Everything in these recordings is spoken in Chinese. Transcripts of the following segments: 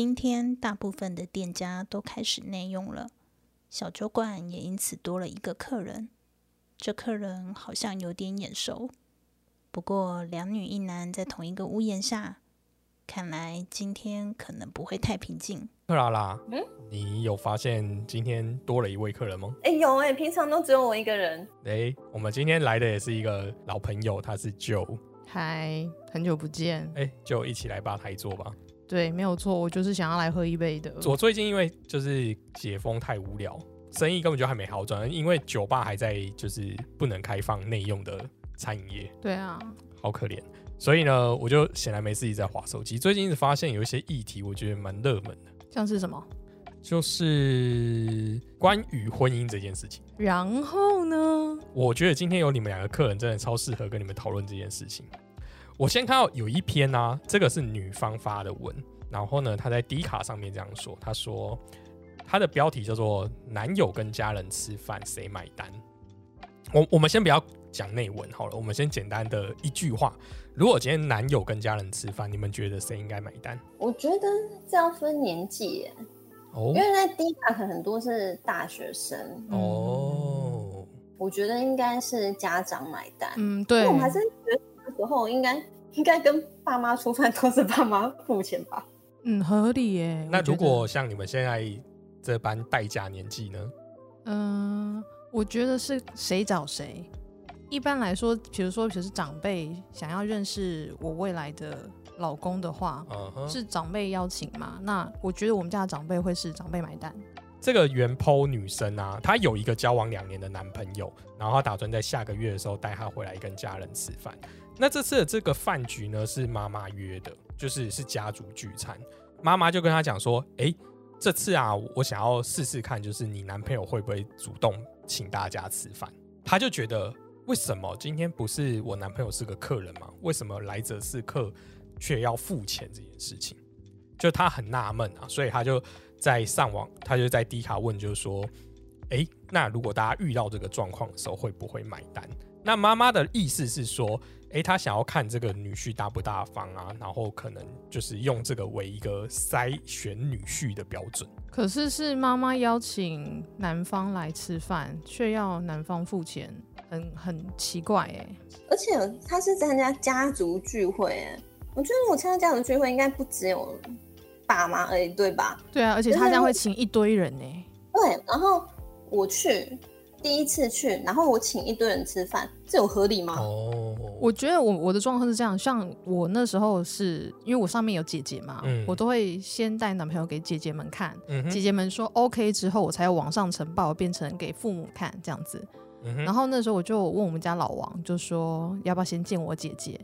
今天大部分的店家都开始内用了，小酒馆也因此多了一个客人。这客人好像有点眼熟，不过两女一男在同一个屋檐下，看来今天可能不会太平静。克拉拉，嗯你有发现今天多了一位客人吗？哎、有哎、平常都只有我一个人。诶，我们今天来的也是一个老朋友，他是 Joe。嗨，很久不见。哎，就一起来吧台坐吧。对，没有错，我就是想要来喝一杯的。我最近因为就是解封太无聊，生意根本就还没好转，因为酒吧还在就是不能开放内用的餐饮业，对啊，好可怜。所以呢，我就闲来没事一直在划手机。最近一直发现有一些议题，我觉得蛮热门的，像是什么？就是关于婚姻这件事情。然后呢？我觉得今天有你们两个客人，真的超适合跟你们讨论这件事情。我先看到有一篇啊，这个是女方发的文，然后呢，她在 D 卡上面这样说，她说她的标题叫做“男友跟家人吃饭谁买单”。我我们先不要讲内文好了，我们先简单的一句话：如果今天男友跟家人吃饭，你们觉得谁应该买单？我觉得这要分年纪耶，哦因为在 D 卡可能很多是大学生，哦，我觉得应该是家长买单。嗯，对但我，还是觉得那时候应该 应该跟爸妈出饭都是爸妈付钱吧。嗯，合理耶。那如果像你们现在这般待嫁年纪呢？嗯、我觉得是谁找谁。一般来说，比如说，比如是长辈想要认识我未来的老公的话，是长辈邀请嘛？那我觉得我们家的长辈会是长辈买单。这个原 PO 女生啊，她有一个交往两年的男朋友，然后她打算在下个月的时候带他回来跟家人吃饭。那这次的这个饭局呢，是妈妈约的，就是是家族聚餐。妈妈就跟他讲说：“诶，这次啊，我想要试试看，就是你男朋友会不会主动请大家吃饭。”她就觉得，为什么今天不是我男朋友是个客人吗？为什么来者是客却要付钱这件事情？就她很纳闷啊，所以她就在上网，她就在低卡问，就是说，诶，那如果大家遇到这个状况的时候，会不会买单？那妈妈的意思是说，诶，他想要看这个女婿大不大方啊，然后可能就是用这个为一个筛选女婿的标准。可是是妈妈邀请男方来吃饭，却要男方付钱，很很奇怪哎。而且他是参加家族聚会，哎，我觉得我参加家族聚会应该不只有爸妈而已，对吧？对啊，而且他这样会请一堆人呢。对，然后我去第一次去，然后我请一堆人吃饭，这有合理吗？哦，我觉得我我的状况是这样，像我那时候是因为我上面有姐姐嘛，嗯。我都会先带男朋友给姐姐们看，嗯姐姐们说 OK 之后，我才要往上呈报，变成给父母看这样子。嗯然后那时候我就问我们家老王，就说要不要先见我姐姐，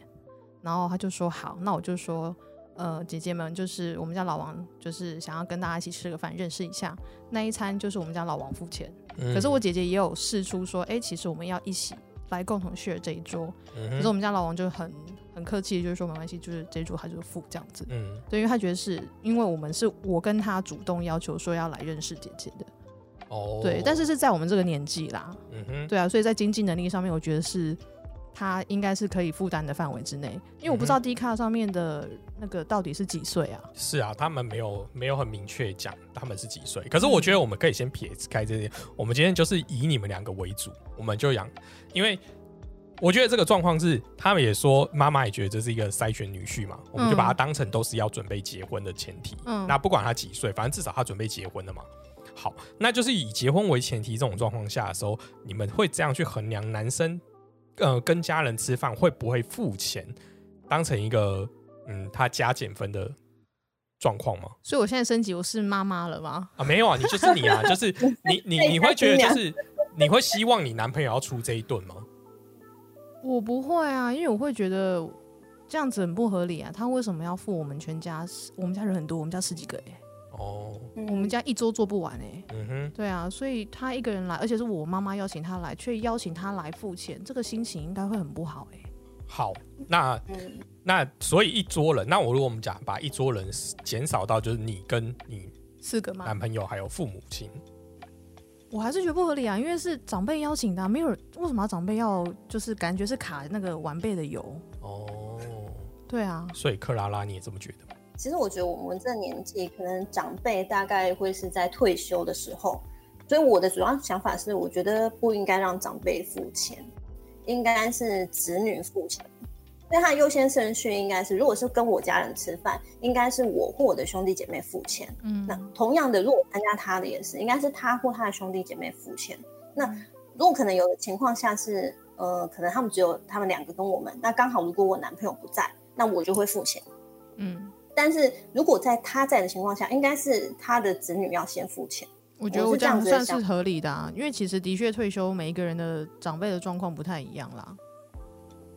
然后他就说好，那我就说，呃，姐姐们就是我们家老王，就是想要跟大家一起吃个饭，认识一下。那一餐就是我们家老王付钱，嗯可是我姐姐也有试出说，哎、其实我们要一起来共同 share 这一桌。嗯。可是我们家老王就很很客气，就是说没关系，就是这一桌他就付这样子。嗯。对，因为他觉得是因为我们是我跟他主动要求说要来认识姐姐的，哦，对，但是是在我们这个年纪啦，嗯哼，对啊，所以在经济能力上面，我觉得是他应该是可以负担的范围之内。因为我不知道 D 卡上面的那个到底是几岁啊？是啊，他们没有没有很明确讲他们是几岁，可是我觉得我们可以先撇开这些，我们今天就是以你们两个为主，我们就养，因为我觉得这个状况是，他们也说妈妈也觉得这是一个筛选女婿嘛，我们就把它当成都是要准备结婚的前提。嗯那不管他几岁，反正至少他准备结婚了嘛。好，那就是以结婚为前提这种状况下的时候，你们会这样去衡量男生，呃，跟家人吃饭会不会付钱，当成一个嗯他加减分的状况吗？所以我现在升级，我是妈妈了吗？啊，没有啊，你就是你啊，就是你 你你会觉得就是你会希望你男朋友要出这一顿吗？我不会啊，因为我会觉得这样子很不合理啊。他为什么要付我们全家？我们家人很多，我们家十几个哎、哦，嗯我们家一桌做不完哎、嗯哼，对啊，所以他一个人来，而且是我妈妈邀请他来，却邀请他来付钱，这个心情应该会很不好哎、好，那嗯，那所以一桌人，那我如果我们讲把一桌人减少到就是你跟你四个吗？男朋友还有父母亲，我还是觉得不合理啊，因为是长辈邀请的啊、没有为什么要长辈要就是感觉是卡那个晚辈的油？哦，对啊，所以克拉拉你也这么觉得吗？其实我觉得我们这年纪，可能长辈大概会是在退休的时候，所以我的主要想法是，我觉得不应该让长辈付钱，应该是子女付钱。所以他的优先顺序应该是，如果是跟我家人吃饭，应该是我或我的兄弟姐妹付钱。嗯那同样的，如果参加他的也是，应该是他或他的兄弟姐妹付钱。那如果可能有的情况下是，呃，可能他们只有他们两个跟我们，那刚好如果我男朋友不在，那我就会付钱。嗯，但是如果在他在的情况下，应该是他的子女要先付钱。我觉得我这样样算是合理的啊，因为其实的确退休每一个人的长辈的状况不太一样啦。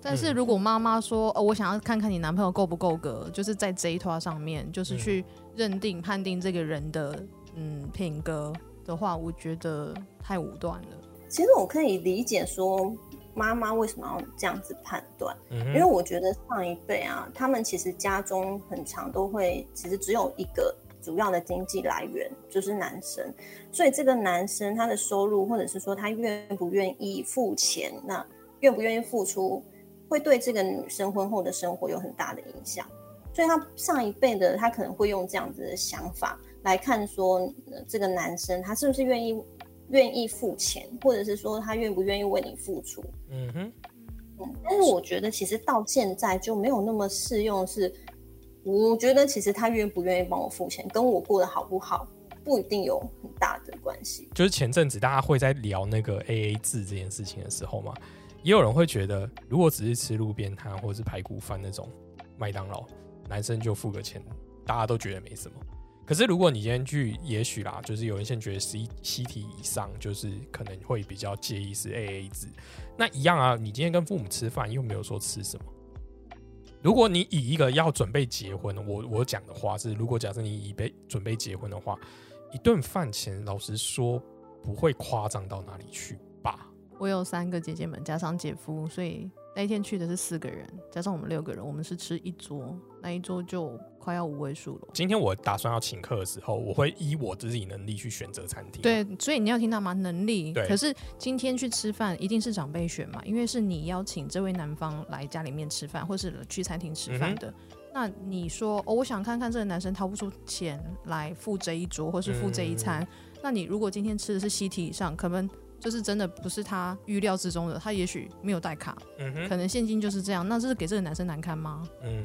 但是嗯如果妈妈说，哦，我想要看看你男朋友够不够格，就是在这一套上面，就是嗯去认定判定这个人的嗯品格的话，我觉得太武断了。其实我可以理解说妈妈为什么要这样子判断，嗯因为，我觉得上一辈啊，他们其实家中很长都会，其实只有一个主要的经济来源就是男生，所以这个男生他的收入或者是说他愿不愿意付钱，那愿不愿意付出，会对这个女生婚后的生活有很大的影响。所以他上一辈的他可能会用这样子的想法来看说，呃这个男生他是不是愿意愿意付钱，或者是说他愿不愿意为你付出。嗯哼，嗯，但是我觉得其实到现在就没有那么适用是。我觉得其实他愿不愿意帮我付钱，跟我过得好不好不一定有很大的关系。就是前阵子大家会在聊那个 A A 制这件事情的时候嘛，也有人会觉得，如果只是吃路边摊或者是排骨饭那种麦当劳，男生就付个钱，大家都觉得没什么。可是如果你今天去，也许啦，就是有人先觉得 C C T 以上，就是可能会比较介意是 A A 制。那一样啊，你今天跟父母吃饭又没有说吃什么。如果你以一个要准备结婚，我我讲的话是，如果假设你以备准备结婚的话，一顿饭钱，老实说不会夸张到哪里去吧？我有三个姐姐们，加上姐夫，所以那一天去的是四个人，加上我们六个人，我们是吃一桌，那一桌就快要五位数了。今天我打算要请客的时候，我会依我自己能力去选择餐厅。，对，所以你要听到吗？能力。对可是今天去吃饭一定是长辈选嘛，因为是你邀请这位男方来家里面吃饭，或是去餐厅吃饭的。那你说哦，我想看看这个男生掏不出钱来付这一桌，或是付这一餐。那你如果今天吃的是西体以上，可能就是真的不是他预料之中的，他也许没有带卡，可能现金就是这样。那这是给这个男生难堪吗？嗯，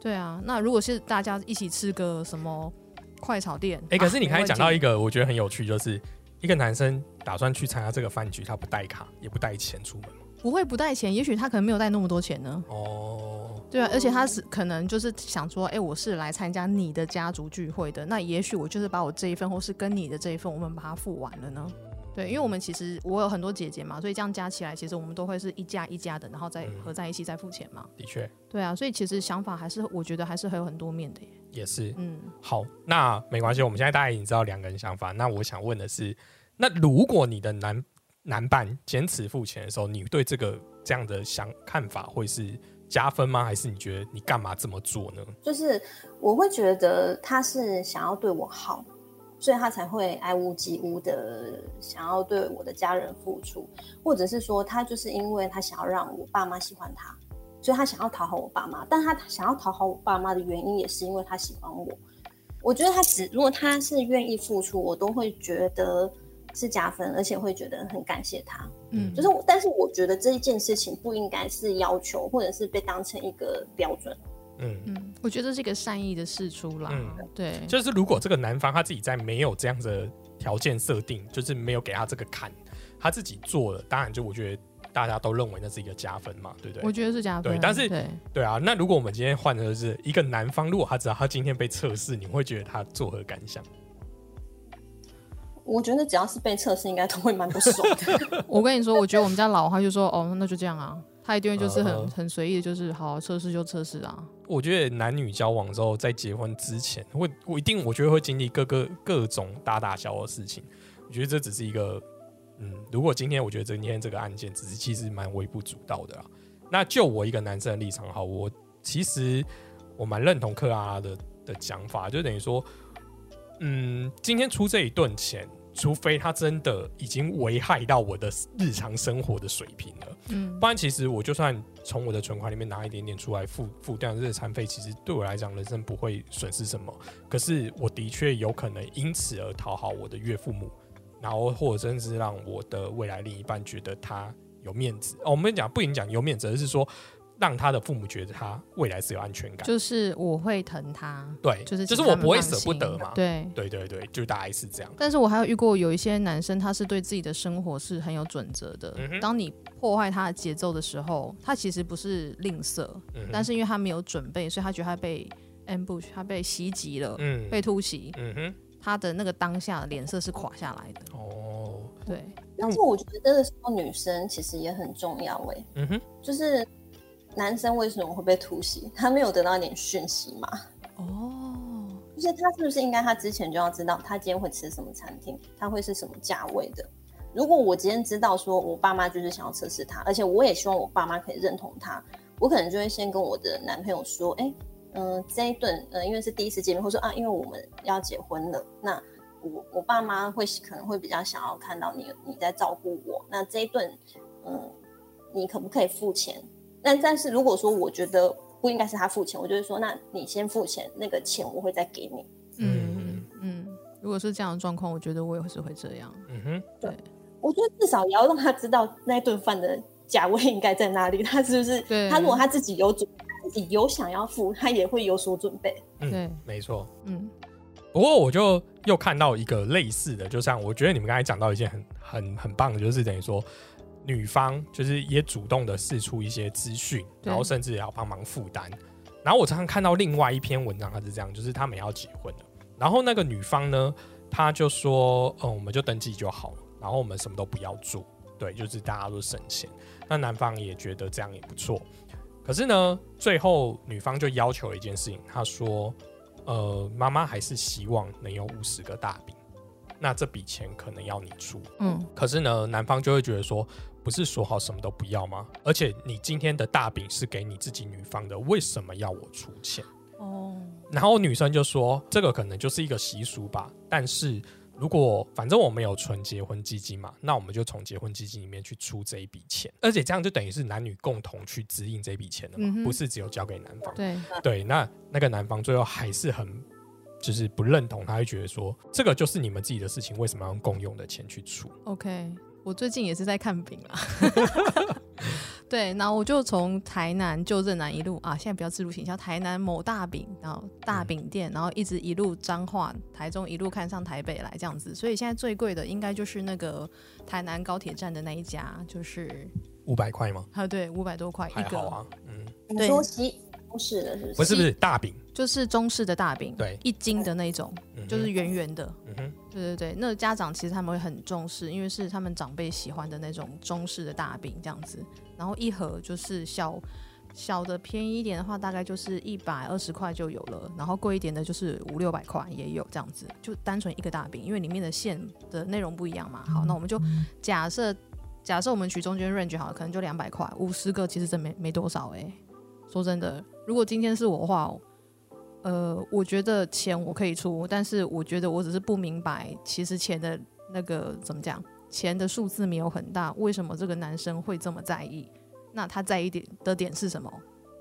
对啊，那如果是大家一起吃个什么快炒店，哎、可是你刚才讲到一个，我觉得很有趣，就是一个男生打算去参加这个饭局，他不带卡，也不带钱出门不会不带钱，也许他可能没有带那么多钱呢。哦，对啊，而且他是可能就是想说，哎、我是来参加你的家族聚会的，那也许我就是把我这一份，或是跟你的这一份，我们把它付完了呢。对，因为我们其实我有很多姐姐嘛，所以这样加起来，其实我们都会是一家一家的，然后再嗯合在一起再付钱嘛。的确对啊，所以其实想法还是我觉得还是很有很多面的耶。也是。嗯，好，那没关系，我们现在大家已经知道两个人想法。那我想问的是，那如果你的男男伴坚持付钱的时候，你对这个这样的想看法会是加分吗？还是你觉得你干嘛这么做呢？就是我会觉得他是想要对我好，所以他才会爱屋及乌的想要对我的家人付出，或者是说他就是因为他想要让我爸妈喜欢他，所以他想要讨好我爸妈。但他想要讨好我爸妈的原因，也是因为他喜欢我。我觉得他只如果他是愿意付出，我都会觉得是加分，而且会觉得很感谢他。嗯就是我，但是我觉得这一件事情不应该是要求，或者是被当成一个标准。嗯，嗯，我觉得这是一个善意的事出啦。嗯对，就是如果这个男方他自己在没有这样的条件设定，就是没有给他这个坎，他自己做了，当然就我觉得大家都认为那是一个加分嘛，对不对？我觉得是加分。对但是对对啊，那如果我们今天换的是一个男方，如果他知道他今天被测试，你会觉得他作何感想？我觉得只要是被测试，应该都会蛮不爽的。我跟你说，我觉得我们家老王他就说，哦，那就这样啊，他一定会就是很、嗯很随意的，就是好测试就测试啊。我觉得男女交往之后，在结婚之前，会我一定我觉得会经历各个各种大大小小的事情。我觉得这只是一个，嗯，如果今天我觉得今天这个案件只是其实蛮微不足道的啦。那就我一个男生的立场哈，我其实我蛮认同克拉拉的的讲法，就等于说，嗯，今天出这一顿钱，除非他真的已经危害到我的日常生活的水平了。嗯不然其实我就算从我的存款里面拿一点点出来付付掉这个餐费，其实对我来讲人生不会损失什么。可是我的确有可能因此而讨好我的岳父母，然后或者甚至让我的未来另一半觉得他有面子。哦，我们讲不仅讲有面子，而是说让他的父母觉得他未来是有安全感。就是我会疼他，对，就是就是我不会舍不得嘛。对。对对对，就大概是这样。但是我还有遇过有一些男生，他是对自己的生活是很有准则的。嗯当你破坏他的节奏的时候，他其实不是吝啬，嗯但是因为他没有准备，所以他觉得他被 ambush，他被袭击了，嗯被突袭，嗯哼，他的那个当下脸色是垮下来的。哦，对，但是我觉得这个时候女生其实也很重要哎、嗯哼，就是男生为什么会被突袭？他没有得到一点讯息吗？哦，就是他是不是应该他之前就要知道他今天会吃什么餐厅，他会是什么价位的？如果我今天知道说我爸妈就是想要测试他，而且我也希望我爸妈可以认同他，我可能就会先跟我的男朋友说，哎、嗯、这一顿，呃，因为是第一次见面，或者说啊，因为我们要结婚了，那我我爸妈会可能会比较想要看到你你在照顾我，那这一顿，嗯，你可不可以付钱？但但是如果说我觉得不应该是他付钱，我就会说，那你先付钱，那个钱我会再给你。嗯嗯嗯，如果是这样的状况，我觉得我也是会这样。嗯哼，对我觉得至少也要让他知道那顿饭的价位应该在哪里，他是不是？对他如果他自己有准，自己有想要付，他也会有所准备。嗯对，没错。嗯不过我就又看到一个类似的，就像我觉得你们刚才讲到一件很很很棒的，就是等于说女方就是也主动的试出一些资讯，然后甚至也要帮忙负担。然后我常常看到另外一篇文章，它是这样，就是他们要结婚了，然后那个女方呢，她就说，嗯，我们就登记就好了，然后我们什么都不要做，对，就是大家都省钱。那男方也觉得这样也不错，可是呢，最后女方就要求了一件事情，她说，呃，妈妈还是希望能有五十个大饼，那这笔钱可能要你出。嗯。可是呢，男方就会觉得说，不是说好什么都不要吗？而且你今天的大饼是给你自己女方的，为什么要我出钱？哦，然后女生就说，这个可能就是一个习俗吧，但是。如果反正我们有存结婚基金嘛，那我们就从结婚基金里面去出这一笔钱，而且这样就等于是男女共同去支应这笔钱的嘛，嗯不是只有交给男方。对，对，那那个男方最后还是很就是不认同，他会觉得说这个就是你们自己的事情，为什么要用共用的钱去出？OK，我最近也是在看饼啊。对，然后我就从台南旧镇南一路啊，现在不要自入行销，台南某大饼，然后大饼店，然后一直一路彰化、台中一路看上台北来这样子，所以现在最贵的应该就是那个台南高铁站的那一家，就是五百块吗？啊，对，五百多块一个，啊，嗯，你对说西中式的是不是？不是不是大饼，就是中式的大饼，对一斤的那种，嗯就是圆圆的。嗯哼，对对对，那家长其实他们会很重视，因为是他们长辈喜欢的那种中式的大饼这样子。然后一盒就是小小的便宜一点的话，大概就是一百二十块就有了，然后贵一点的就是五六百块也有这样子，就单纯一个大饼，因为里面的馅的内容不一样嘛。好，那我们就假设假设我们取中间 range 好了，可能就两百块，五十个其实真没没多少哎、说真的，如果今天是我的话，呃，我觉得钱我可以出，但是我觉得我只是不明白，其实钱的那个怎么讲，钱的数字没有很大，为什么这个男生会这么在意？那他在意点的点是什么？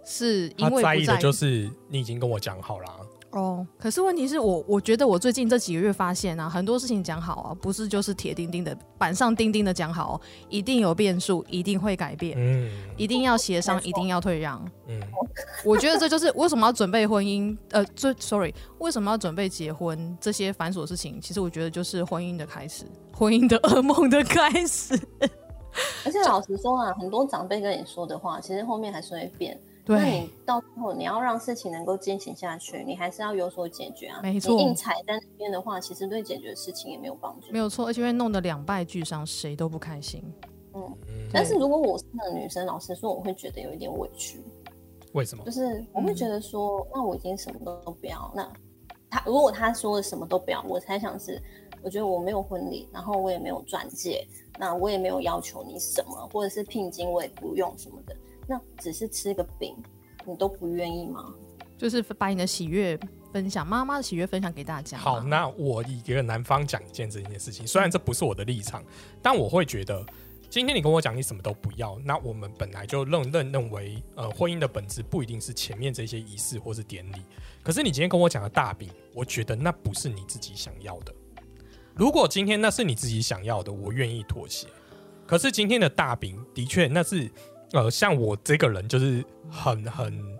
是因为不在意的就是你已经跟我讲好了，哦，可是问题是我，我觉得我最近这几个月发现啊，很多事情讲好啊，不是就是铁钉钉的板上钉钉的讲好，一定有变数，一定会改变，嗯一定要协商一定要退让。嗯，我觉得这就是 为什么要准备婚姻，呃，最 sorry，为什么要准备结婚这些繁琐事情，其实我觉得就是婚姻的开始，婚姻的噩梦的开始。而且老实说啊，很多长辈跟你说的话，其实后面还是会变。那对你，到最后你要让事情能够进行下去，你还是要有所解决啊。没错你硬踩在那边的话，其实对解决事情也没有帮助。没有错，而且会弄得两败俱伤，谁都不开心。嗯，但是如果我是那个女生，老实说，我会觉得有一点委屈，为什么就？是我会觉嗯得说，那我已经什么都不要，那他如果他说的什么都不要，我猜想是，我觉得我没有婚礼，然后我也没有钻戒，那我也没有要求你什么，或者是聘金我也不用什么的，那只是吃个饼，你都不愿意吗？就是把你的喜悦分享，妈妈的喜悦分享给大家。好，那我以一个男方讲一件这件事情，虽然这不是我的立场，但我会觉得，今天你跟我讲你什么都不要，那我们本来就认认认为，呃，婚姻的本质不一定是前面这些仪式或是典礼，可是你今天跟我讲的大饼，我觉得那不是你自己想要的。如果今天那是你自己想要的，我愿意妥协。可是今天的大饼，的确那是，呃，像我这个人就是很很。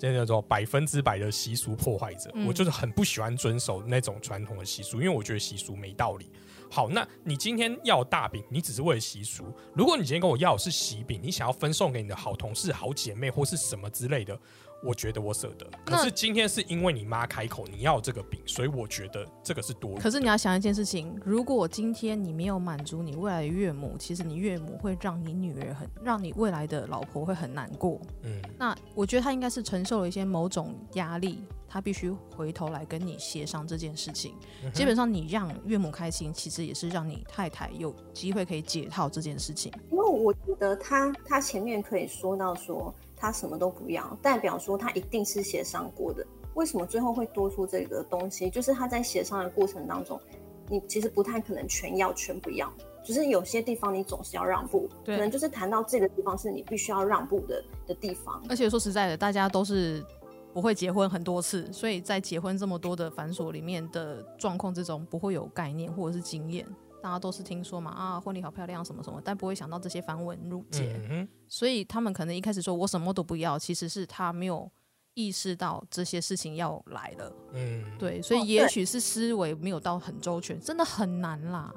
这叫做百分之百的习俗破坏者，嗯我就是很不喜欢遵守那种传统的习俗，因为我觉得习俗没道理。好，那你今天要大饼，你只是为了习俗。如果你今天跟我要的是喜饼，你想要分送给你的好同事、好姐妹或是什么之类的，我觉得我舍得。可是今天是因为你妈开口你要这个饼，所以我觉得这个是多余。可是你要想一件事情，如果今天你没有满足你未来的岳母，其实你岳母会让你女儿很，让你未来的老婆会很难过。嗯，那我觉得他应该是承受了一些某种压力，他必须回头来跟你协商这件事情。嗯基本上你让岳母开心，其实也是让你太太有机会可以解套这件事情。因为我觉得他他前面可以说到说他什么都不要，代表说他一定是协商过的。为什么最后会多出这个东西？就是他在协商的过程当中，你其实不太可能全要全不要，就是有些地方你总是要让步，对可能就是谈到这个地方是你必须要让步的的地方。而且说实在的，大家都是不会结婚很多次，所以在结婚这么多的繁琐里面的状况之中，不会有概念或者是经验。大家都是听说嘛啊，婚礼好漂亮什么什么，但不会想到这些繁文缛节。嗯，所以他们可能一开始说我什么都不要，其实是他没有意识到这些事情要来了。嗯，对，所以哦也许是思维没有到很周全，真的很难啦。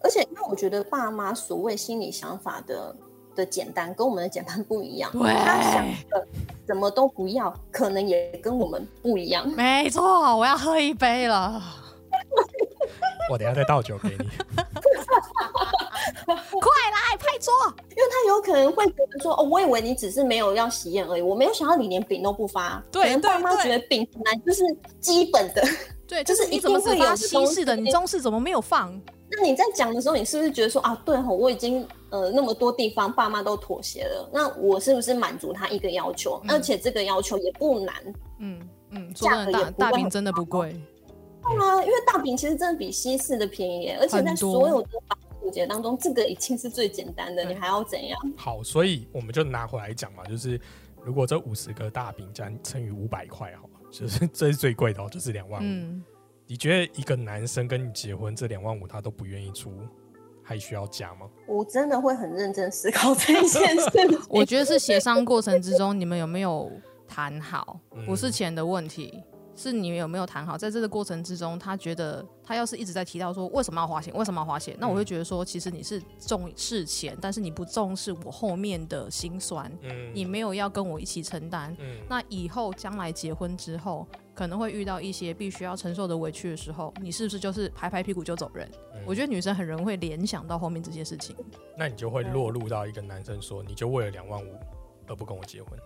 而且，因为我觉得爸妈所谓心理想法的的简单，跟我们的简单不一样。对他想的什么都不要，可能也跟我们不一样。没错，我要喝一杯了。我等下再倒酒给你。快来拍桌！因为他有可能会觉得说，哦，我以为你只是没有要喜宴而已，我没有想到你连饼都不发。对可能爸妈对对觉得饼本来就是基本的。对，就就是是你怎么只发一定会有的东西式的，你中式怎么没有放？那你在讲的时候，你是不是觉得说啊，对吼，我已经呃那么多地方爸妈都妥协了，那我是不是满足他一个要求？嗯而且这个要求也不难。嗯嗯，价格也不会很大饼真的不贵。对啊，因为大饼其实真的比西式的便宜耶，而且在所有的繁古节当中，这个已经是最简单的，你还要怎样？好，所以我们就拿回来讲嘛，就是如果这五十个大饼加乘以五百块，好了，就是这是最贵的、哦，就是两万五。嗯，你觉得一个男生跟你结婚，这两万五他都不愿意出，还需要加吗？我真的会很认真思考这一件事。我觉得是协商过程之中，你们有没有谈好？嗯不是钱的问题，是你们有没有谈好。在这个过程之中，他觉得他要是一直在提到说为什么要花钱，为什么要花钱，那我会觉得说，其实你是重视钱，但是你不重视我后面的辛酸，嗯你没有要跟我一起承担。嗯那以后将来结婚之后，可能会遇到一些必须要承受的委屈的时候，你是不是就是拍拍屁股就走人？嗯我觉得女生很容易会联想到后面这些事情。那你就会落入到一个男生说，你就为了两万五而不跟我结婚。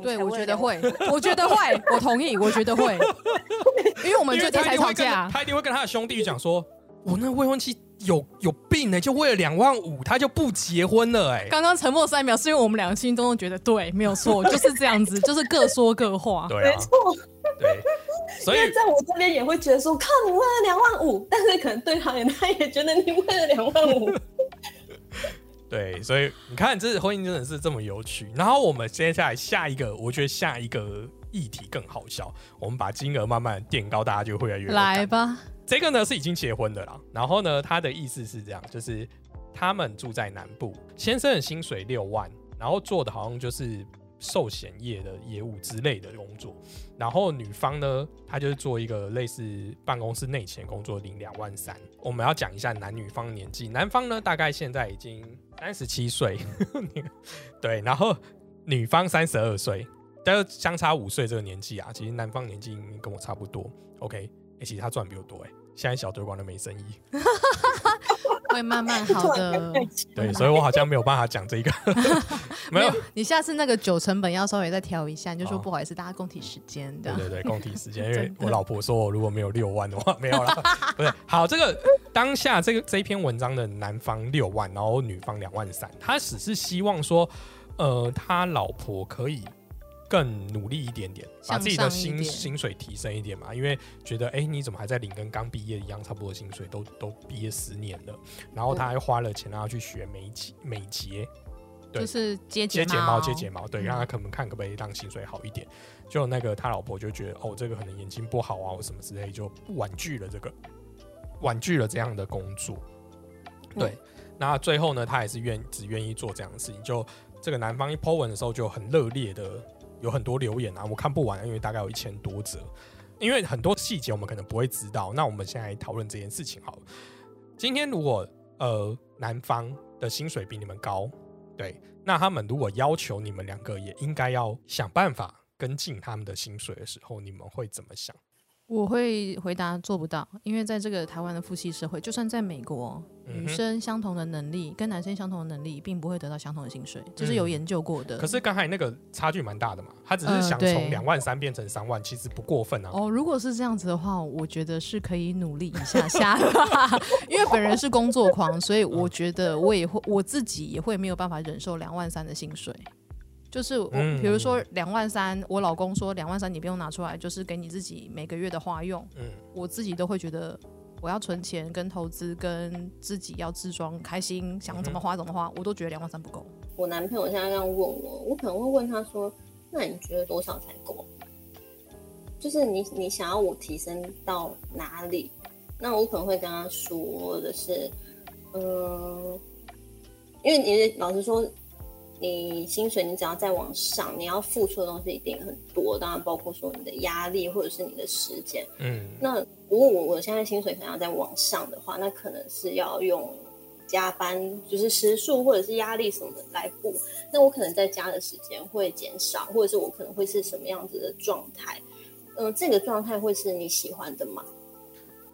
对，我觉得会，我觉得会，我同意，我觉得会，因为我们最近才吵架。他一定会跟他的兄弟讲说，我那未婚妻有有病呢、就为了两万五，他就不结婚了哎、刚刚沉默三秒，是因为我们两个心中都觉得对，没有错，就是这样子，就是各说各话。对啊，没错，对，所以因为在我这边也会觉得说，靠，你为了两万五，但是可能对他人他也觉得你为了两万五，对，所以你看，这婚姻真的是这么有趣。然后我们接下来下一个，我觉得下一个议题更好笑，我们把金额慢慢垫高，大家就会越来越来吧，这个呢是已经结婚的啦，然后呢，他的意思是这样，就是他们住在南部，先生的薪水六万，然后做的好像就是寿险业的业务之类的工作。然后女方呢，她就是做一个类似办公室内勤工作，领两万三。我们要讲一下男女方年纪，男方呢大概现在已经三十七岁，对，然后女方三十二岁，但是相差五岁这个年纪啊，其实男方年纪跟我差不多。OK，哎、其实他赚比我多哎、现在小酒馆都没生意，会慢慢 好的。对，所以我好像没有办法讲这个，没有，你下次那个酒成本要稍微再调一下，你就说哦不好意思，大家共体时间的。对对对，共体时间，因为我老婆说我如果没有六万的话，没有了，不是。好，这个当下这个这一篇文章的男方六万，然后女方两万三，他只是希望说，呃，他老婆可以更努力一点点，把自己的薪薪水提升一点嘛，因为觉得，哎、你怎么还在领跟刚毕业一样差不多的薪水，都都毕业十年了，然后他还花了钱让他去学美睫美睫。对就是接接睫毛，接睫毛，对，嗯让他可能看可不可以让薪水好一点。就那个他老婆就觉得，哦，这个可能眼睛不好啊，或什么之类，就婉拒了这个，婉拒了这样的工作。对，那最后呢，他还是愿只愿意做这样的事情。就这个男方一 po 文的时候，就很热烈的有很多留言啊，我看不完，因为大概有一千多则。因为很多细节我们可能不会知道，那我们现在讨论这件事情好了。今天如果呃男方的薪水比你们高，对，那他们如果要求你们两个也应该要想办法跟进他们的薪水的时候，你们会怎么想？我会回答做不到，因为在这个台湾的父系社会，就算在美国，女生相同的能力跟男生相同的能力，并不会得到相同的薪水，这是有嗯研究过的。可是刚才那个差距蛮大的嘛，他只是呃想从两万三变成三万，其实不过分啊。哦，如果是这样子的话，我觉得是可以努力一下下，因为本人是工作狂，所以我觉得我也会我自己也会没有办法忍受两万三的薪水。就是我，嗯比如说两万三，我老公说两万三你不用拿出来，就是给你自己每个月的花用，嗯，我自己都会觉得我要存钱、跟投资、跟自己要自装开心，想怎么花怎么花，我都觉得两万三不够。我男朋友现在这样问我，我可能会问他说：“那你觉得多少才够？就是你你想要我提升到哪里？”那我可能会跟他说的是：“嗯，因为你老实说，你薪水你只要再往上，你要付出的东西一定很多，当然包括说你的压力或者是你的时间。嗯，那如果我我现在薪水可能要再往上的话，那可能是要用加班，就是时数或者是压力什么的来补。那我可能在家的时间会减少，或者是我可能会是什么样子的状态？嗯、这个状态会是你喜欢的吗？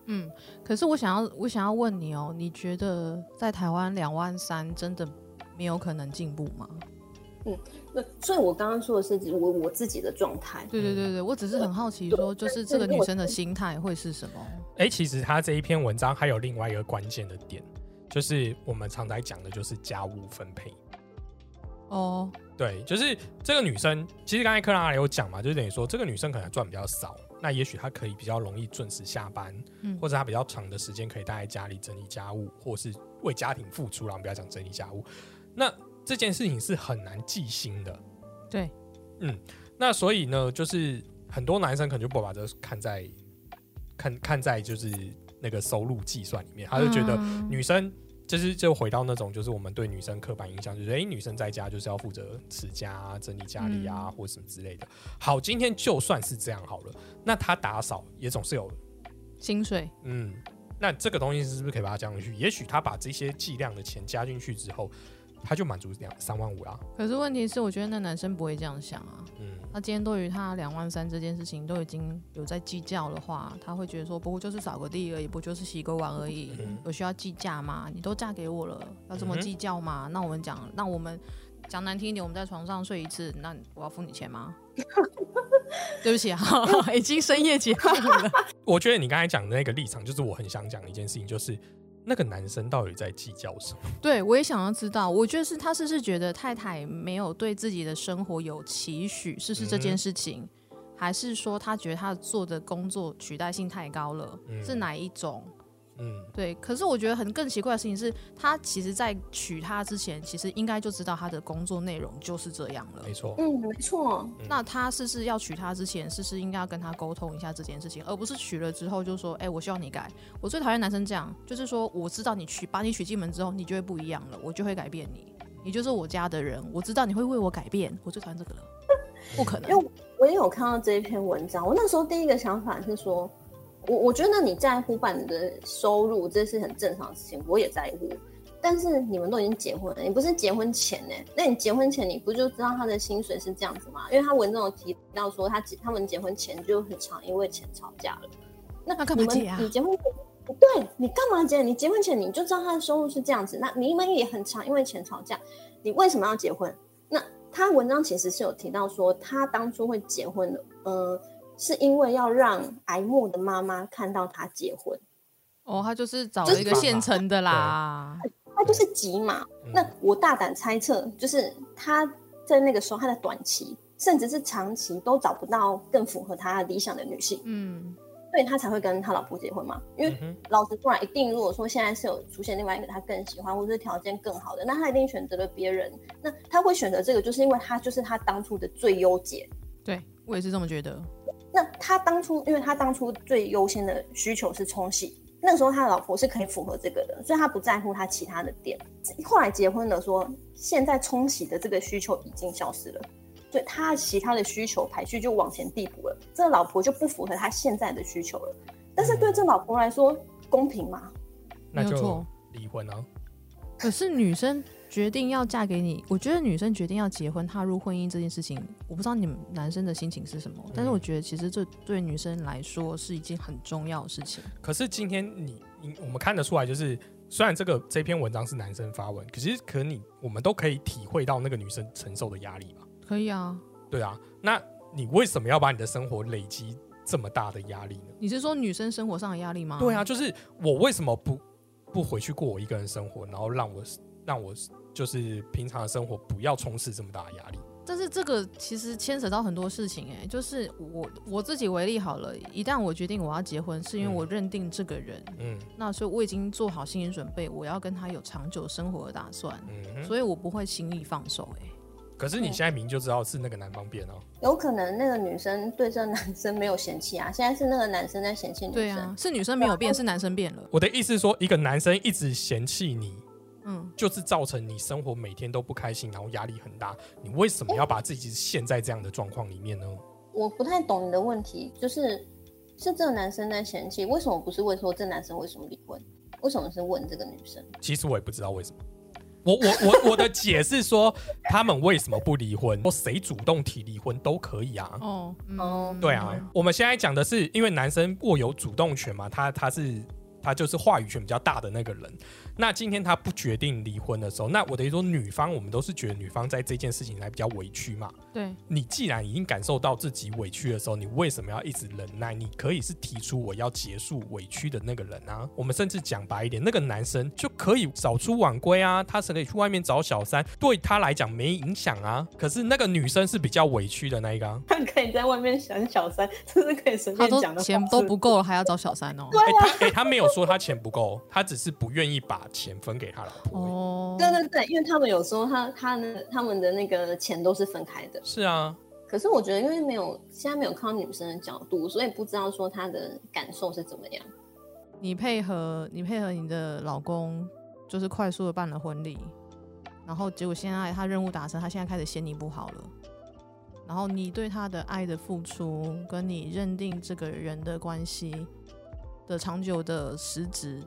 嗯，可是我想要我想要问你哦，你觉得在台湾两万三真的没有可能进步吗？嗯，那，所以我刚刚说的是指我我自己的状态。对对对对，我只是很好奇说，就是这个女生的心态会是什么？哎、其实她这一篇文章还有另外一个关键的点，就是我们常在讲的就是家务分配。哦，对，就是这个女生，其实刚才克拉拉有讲嘛，就是等于说这个女生可能赚比较少，那也许她可以比较容易准时下班，嗯或者她比较长的时间可以待在家里整理家务，或是为家庭付出啦，我们不要讲整理家务。那这件事情是很难记心的，对，嗯那所以呢，就是很多男生可能就不把这看在看看在就是那个收入计算里面，他就觉得嗯。女生就是就回到那种就是我们对女生刻板印象，就是哎、诶女生在家就是要负责持家啊、整理家里啊，或什么之类的。好，今天就算是这样好了，那她打扫也总是有薪水，嗯，那这个东西是不是可以把它加进去？也许他把这些计量的钱加进去之后，他就满足两三万五啦。可是问题是，我觉得那男生不会这样想啊。嗯他今天对于他两万三这件事情都已经有在计较的话，他会觉得说，不过就是扫个地而已，不就是洗个碗而已，嗯有需要计价吗？你都嫁给我了，要这么计较吗？那我们讲，那我们讲难听一点，我们在床上睡一次，那我要付你钱吗？对不起啊，已经深夜节目了。我觉得你刚才讲的那个立场，就是我很想讲的一件事情，就是那个男生到底在计较什么？对，我也想要知道，我觉得是他是不是觉得太太没有对自己的生活有期许，是是这件事情，还是说他觉得他做的工作取代性太高了？嗯是哪一种？嗯，对，可是我觉得很更奇怪的事情是，他其实在娶她之前，其实应该就知道他的工作内容就是这样了没。错，嗯，没错。那他是不是要娶她之前，是不是应该要跟他沟通一下这件事情，而不是娶了之后就说，哎、我希望你改。我最讨厌男生这样，就是说我知道你娶把你娶进门之后，你就会不一样了，我就会改变你。你就是我家的人，我知道你会为我改变，我最讨厌这个了，不可能因。为我也有看到这一篇文章，我那时候第一个想法是说，我我觉得你在乎伴侣的收入，这是很正常的事情，我也在乎。但是你们都已经结婚了，你不是结婚前呢？那你结婚前你不就知道他的薪水是这样子吗？因为他文章有提到说他结他们结婚前就很常因为钱吵架了。那那干嘛结啊你结婚前对你干嘛结？你结婚前你就知道他的收入是这样子，那你们也很常因为钱吵架，你为什么要结婚？那他文章其实是有提到说，他当初会结婚的，呃，是因为要让癌末的妈妈看到他结婚，哦，他就是找了一个现成的啦。他就是急嘛。嗯那我大胆猜测，就是他在那个时候，他的短期甚至是长期都找不到更符合他理想的女性，嗯，所以他才会跟他老婆结婚嘛。因为老实说来，一定如果说现在是有出现另外一个他更喜欢，或者是条件更好的，那他一定选择了别人。那他会选择这个，就是因为他就是他当初的最优解。对我也是这么觉得。那他当初，因为他当初最优先的需求是冲洗，那个时候他的老婆是可以符合这个的，所以他不在乎他其他的点。后来结婚了说，现在冲洗的这个需求已经消失了，所以他其他的需求排序就往前递补了，这个老婆就不符合他现在的需求了。但是对这老婆来说，公平吗？那就离婚啊。可是女生决定要嫁给你，我觉得女生决定要结婚、踏入婚姻这件事情，我不知道你们男生的心情是什么，但是我觉得其实这对女生来说是一件很重要的事情。可是今天你你我们看得出来，就是虽然这个这篇文章是男生发文，可是可你我们都可以体会到那个女生承受的压力嘛。可以啊，对啊，那你为什么要把你的生活累积这么大的压力呢？你是说女生生活上的压力吗？对啊，，就是我为什么不不回去过我一个人生活，然后让我让我就是平常的生活不要充斥这么大的压力？但是这个其实牵扯到很多事情、哎，就是我我自己为例好了，一旦我决定我要结婚，是因为嗯我认定这个人，嗯那所以我已经做好心理准备，我要跟他有长久生活的打算，嗯，所以我不会轻易放手、哎。可是你现在明明就知道是那个男方变哦，有可能那个女生对这个男生没有嫌弃啊，现在是那个男生在嫌弃女生。对啊，是女生没有变，是男生变了。我的意思是说，一个男生一直嫌弃你，嗯，就是造成你生活每天都不开心，然后压力很大。你为什么要把自己陷在这样的状况里面呢？我不太懂你的问题，就是是这个男生在嫌弃，为什么不是问说这男生为什么离婚？为什么是问这个女生？其实我也不知道为什么。我我我 我的解释说，他们为什么不离婚？说谁主动提离婚都可以啊。哦，嗯哦对啊，我们现在讲的是，因为男生握有主动权嘛，他他是他就是话语权比较大的那个人。那今天他不决定离婚的时候，那我等于说女方，我们都是觉得女方在这件事情来比较委屈嘛。对，你既然已经感受到自己委屈的时候，你为什么要一直忍耐？你可以是提出我要结束委屈的那个人啊。我们甚至讲白一点，那个男生就可以早出晚归啊，他是可以去外面找小三，对他来讲没影响啊。可是那个女生是比较委屈的那一个、啊。他可以在外面想小三，这是可以随他都便讲的话。钱都不够了，还要找小三哦。哎、他哎、他没有说他钱不够，他只是不愿意把钱分给他老婆。哦，对对对，因为他们有时候他他的他们的那个钱都是分开的。是啊，可是我觉得，因为没有现在没有看到女生的角度，所以不知道说她的感受是怎么样。你配合你配合你的老公，就是快速的办了婚礼，然后结果现在他任务达成，他现在开始嫌你不好了。然后你对他的爱的付出，跟你认定这个人的关系的长久的实质，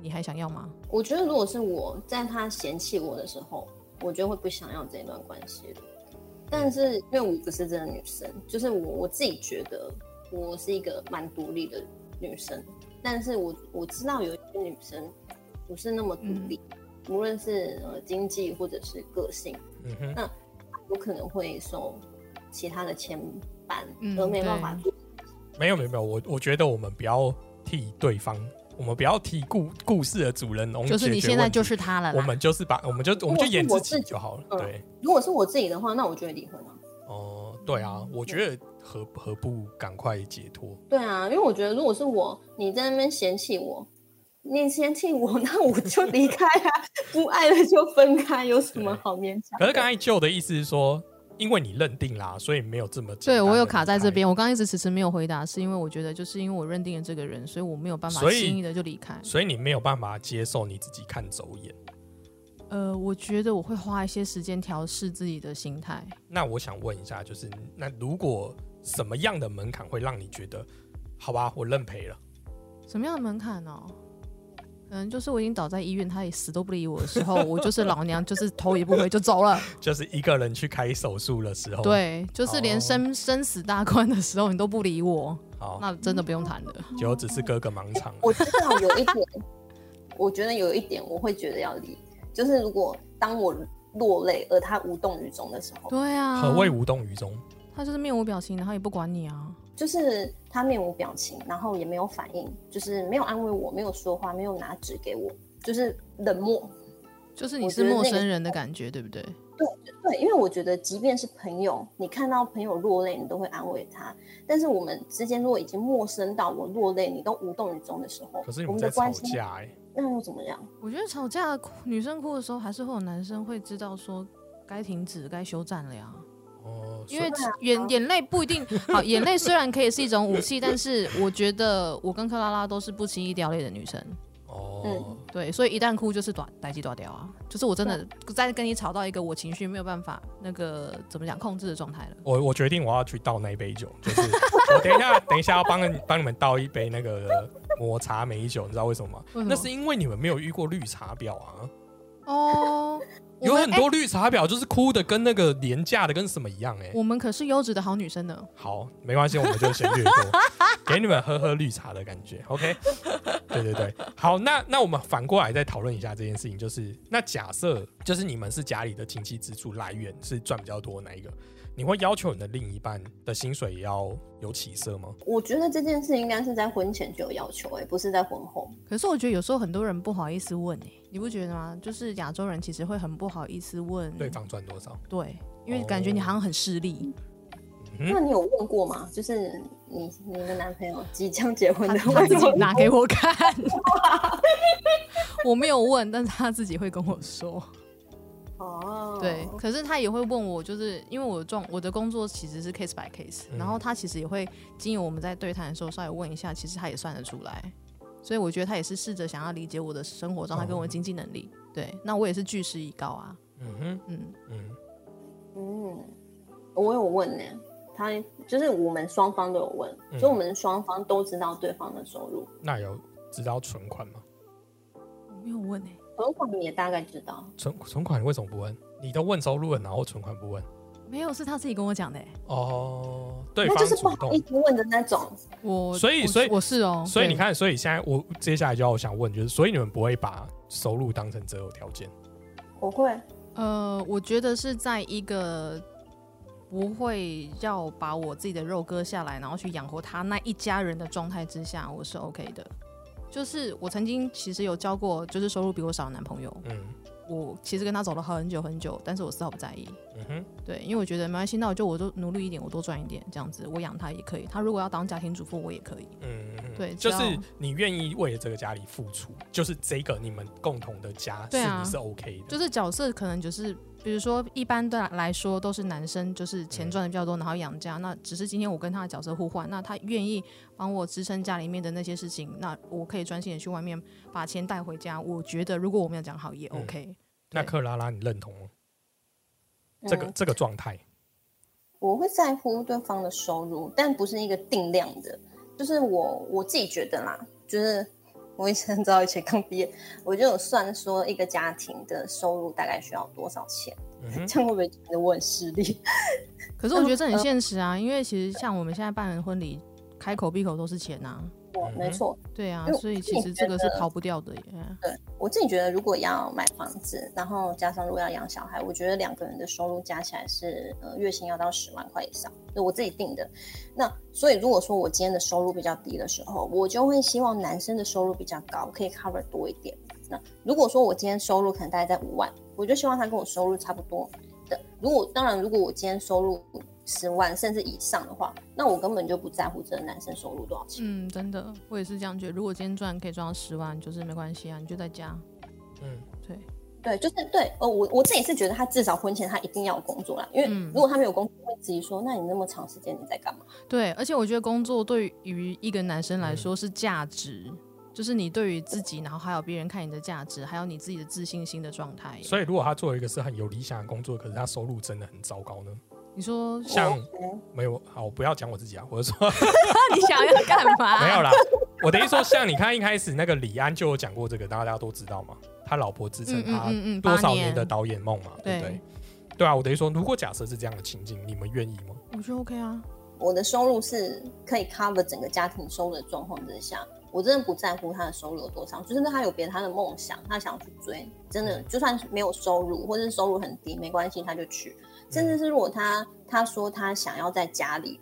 你还想要吗？我觉得如果是我在他嫌弃我的时候，我就会不想要这段关系了。但是因为我不是这个女生，就是我我自己觉得我是一个蛮独立的女生，但是我我知道有一些女生不是那么独立，无论是呃经济或者是个性，嗯哼，有可能会受其他的牵绊，嗯而没办法做。没有没有没有，我我觉得我们不要替对方，我们不要提故故事的主人翁就是你现在就是他了。我们就是把我们就我们就演自己就好了。嗯对，如果是我自己的话，那我就会离婚啊。哦，对啊，我觉得何何不赶快解脱？对啊，因为我觉得如果是我，你在那边嫌弃我，你嫌弃我，那我就离开啊，不爱了就分开，有什么好勉强？可是刚才旧的意思是说，因为你认定啦，所以没有这么对我有卡在这边，我刚刚一直迟迟没有回答，是因为我觉得就是因为我认定了这个人，所以我没有办法轻易的就离开开，。所以你没有办法接受你自己看走眼。呃，我觉得我会花一些时间调试自己的心态。那我想问一下，就是那如果什么样的门槛会让你觉得，好吧，我认赔了？什么样的门槛呢、可能就是我已经倒在医院，他也死都不理我的时候，我就是老娘，就是头也不回就走了。就是一个人去开手术的时候，，对，就是连哦生、生死大关的时候你都不理我，好，那真的不用谈了。就只是哥哥盲肠。我知道有一点，我觉得有一点我会觉得要理，就是如果当我落泪而他无动于衷的时候，对啊，何谓无动于衷？他就是面无表情，然后也不管你啊。就是他面无表情，然后也没有反应，就是没有安慰我，没有说话，没有拿纸给我，就是冷漠。就是你是陌生人的感觉，对不对？对对，因为我觉得，即便是朋友，你看到朋友落泪，你都会安慰他。但是我们之间如果已经陌生到我落泪，你都无动于衷的时候，我可是我们在吵们的关系架哎、那又怎么样？我觉得吵架女生哭的时候，还是会有男生会知道说该停止、该休战了呀。哦，因为眼眼泪不一定好，眼泪虽然可以是一种武器，但是我觉得我跟克拉拉都是不轻易掉泪的女生。哦，嗯对，所以一旦哭就是短待机断掉啊，就是我真的在跟你吵到一个我情绪没有办法那个怎么讲控制的状态了。我我决定我要去倒那一杯酒，就是我等一下等一下要帮你帮你们倒一杯那个抹茶美酒，你知道为什么吗？那是因为你们没有遇过绿茶婊啊，哦，我有很多绿茶婊就是哭的跟那个廉价的跟什么一样哎、我们可是优质的好女生呢。好，没关系，我们就先略过，给你们喝喝绿茶的感觉。OK，对对对，好，那那我们反过来再讨论一下这件事情，就是那假设就是你们是家里的经济支柱来源是赚比较多的那一个，你会要求你的另一半的薪水也要有起色吗？我觉得这件事应该是在婚前就有要求、哎，不是在婚后。可是我觉得有时候很多人不好意思问哎、你不觉得吗？就是亚洲人其实会很不好意思问对方赚多少？对，因为感觉你好像很势利，嗯那你有问过吗？就是你你的男朋友即将结婚的他自己拿给我看，我没有问，但是他自己会跟我说。哦，对，可是他也会问我，就是因为我的状我的工作其实是 case by case，、嗯然后他其实也会经由我们在对谈的时候稍微问一下，其实他也算得出来，所以我觉得他也是试着想要理解我的生活状态跟我的经济能力。对，那我也是据实以告啊，嗯哼，嗯，嗯，嗯，我有问呢、他就是我们双方都有问，嗯。所以我们双方都知道对方的收入，那有知道存款吗？我没有问哎、存款你也大概知道。存存款你为什么不问？你都问收入了，然后存款不问？没有，是他自己跟我讲的、欸。哦，对那方主就是不好意动。思问的那种。我我所以所以我是哦，所以你，看，所以现在我接下来就要想问，就是所以你们不会把收入当成择偶条件？我会，呃，我觉得是在一个不会要把我自己的肉割下来，然后去养活他那一家人的状态之下，我是 OK 的。就是我曾经其实有交过，就是收入比我少的男朋友，嗯我其实跟他走了很久很久，但是我丝毫不在意。嗯哼，对，因为我觉得没关系，那我就我就努力一点，我多赚一点，这样子我养他也可以。他如果要当家庭主妇，我也可以。嗯嗯，对就是你愿意为了这个家里付出，就是这个你们共同的家是你是 OK 的，就是角色可能就是，比如说一般的来说都是男生，就是嗯钱赚的比较多，然后养家。那只是今天我跟他的角色互换，那他愿意帮我支撑家里面的那些事情，那我可以专心的去外面把钱带回家。我觉得如果我没有讲好也嗯 OK。那克拉拉你认同吗？这个嗯这个状态，我会在乎对方的收入，但不是一个定量的。就是我我自己觉得啦，就是我以前很早以前刚毕业，我就有算说一个家庭的收入大概需要多少钱，这样会不会觉得我很势利？可是我觉得这很现实啊，因为其实像我们现在办的婚礼，开口闭口都是钱呐、没错，对啊，所以其实这个是逃不掉的耶。对我自己觉得，如果要买房子，然后加上如果要养小孩，我觉得两个人的收入加起来是呃月薪要到十万块以上，就我自己定的。那所以如果说我今天的收入比较低的时候，我就会希望男生的收入比较高，可以 cover 多一点。那如果说我今天收入可能大概在五万，我就希望他跟我收入差不多的。如果当然，如果我今天收入十万甚至以上的话，那我根本就不在乎这个男生收入多少钱。嗯，真的，我也是这样觉得。如果今天赚可以赚到十万，就是没关系啊，你就在家。嗯对，对，就是对，呃，我我自己是觉得他至少婚前他一定要有工作啦，因为嗯如果他没有工作，会质疑说，那你那么长时间你在干嘛？对，而且我觉得工作对于一个男生来说是价值，就是你对于自己，然后还有别人看你的价值，还有你自己的自信心的状态。所以如果他做了一个是很有理想的工作，可是他收入真的很糟糕呢？你说像嗯没有好，我不要讲我自己啊，我是说 你想要干嘛？没有啦。我的意思说，像你看一开始那个李安就有讲过这个，大家都知道嘛，他老婆支撑他嗯嗯，多少八年的导演梦嘛，对不对对？对啊，我等于说，如果假设是这样的情境，你们愿意吗？我觉得 OK 啊。我的收入是可以 cover 整个家庭收入的状况之下，我真的不在乎他的收入有多少，就是他有别他的梦想，他想要去追，真的就算是没有收入或者是收入很低，没关系，他就去。甚至是如果他他说他想要在家里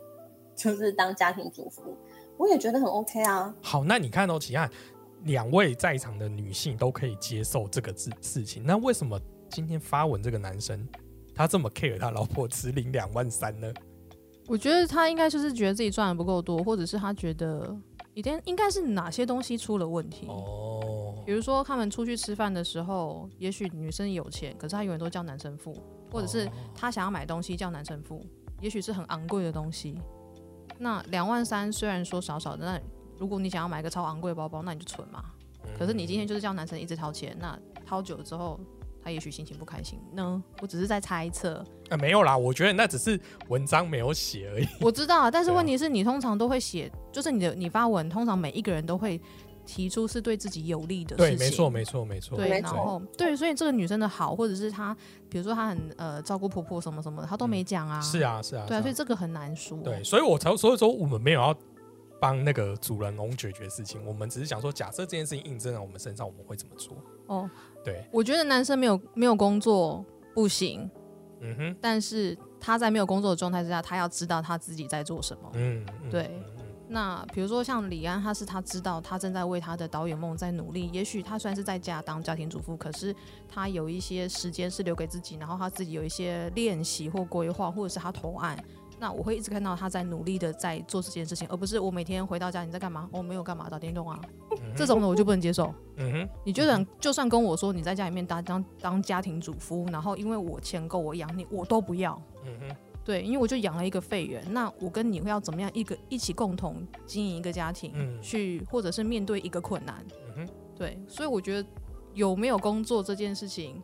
就是当家庭主妇，我也觉得很 OK 啊。好，那你看哦，奇案两位在场的女性都可以接受这个事事情，那为什么今天发文这个男生他这么 care 他老婆只领两万三呢？我觉得他应该就是觉得自己赚的不够多，或者是他觉得一定应该是哪些东西出了问题。哦比如说他们出去吃饭的时候，也许女生有钱，可是他永远都叫男生付，或者是他想要买东西叫男生付，也许是很昂贵的东西。那两万三虽然说少少的，那如果你想要买个超昂贵的包包，那你就存嘛。可是你今天就是叫男生一直掏钱，那掏久了之后，他也许心情不开心呢。我只是在猜测，啊没有啦，我觉得那只是文章没有写而已。我知道啊，但是问题是你通常都会写，就是你的你发文，通常每一个人都会提出是对自己有利的事对，情。没错，没错，没错。对，然后对，所以这个女生的好，或者是她，比如说她很呃照顾婆婆什么什么的，她都没讲啊。是啊，是啊，对啊，所以这个很难说。对，所以我才所以说我们没有要帮那个主人翁解决事情，我们只是想说，假设这件事情印证在我们身上，我们会怎么做？哦，对，我觉得男生没有没有工作不行，嗯哼，但是他在没有工作的状态之下，他要知道他自己在做什么。嗯，嗯对嗯嗯那比如说像李安，他是他知道他正在为他的导演梦在努力。也许他虽然是在家当家庭主妇，可是他有一些时间是留给自己，然后他自己有一些练习或规划，或者是他投案。那我会一直看到他在努力的在做这件事情，而不是我每天回到家你在干嘛？我、没有干嘛，打电动啊，嗯这种的我就不能接受。嗯哼，你就算就算跟我说你在家里面当当当家庭主妇，然后因为我钱够我养你，我都不要。嗯哼，对，因为我就养了一个废人，那我跟你会要怎么样一个一起共同经营一个家庭，嗯去或者是面对一个困难，嗯，对，所以我觉得有没有工作这件事情，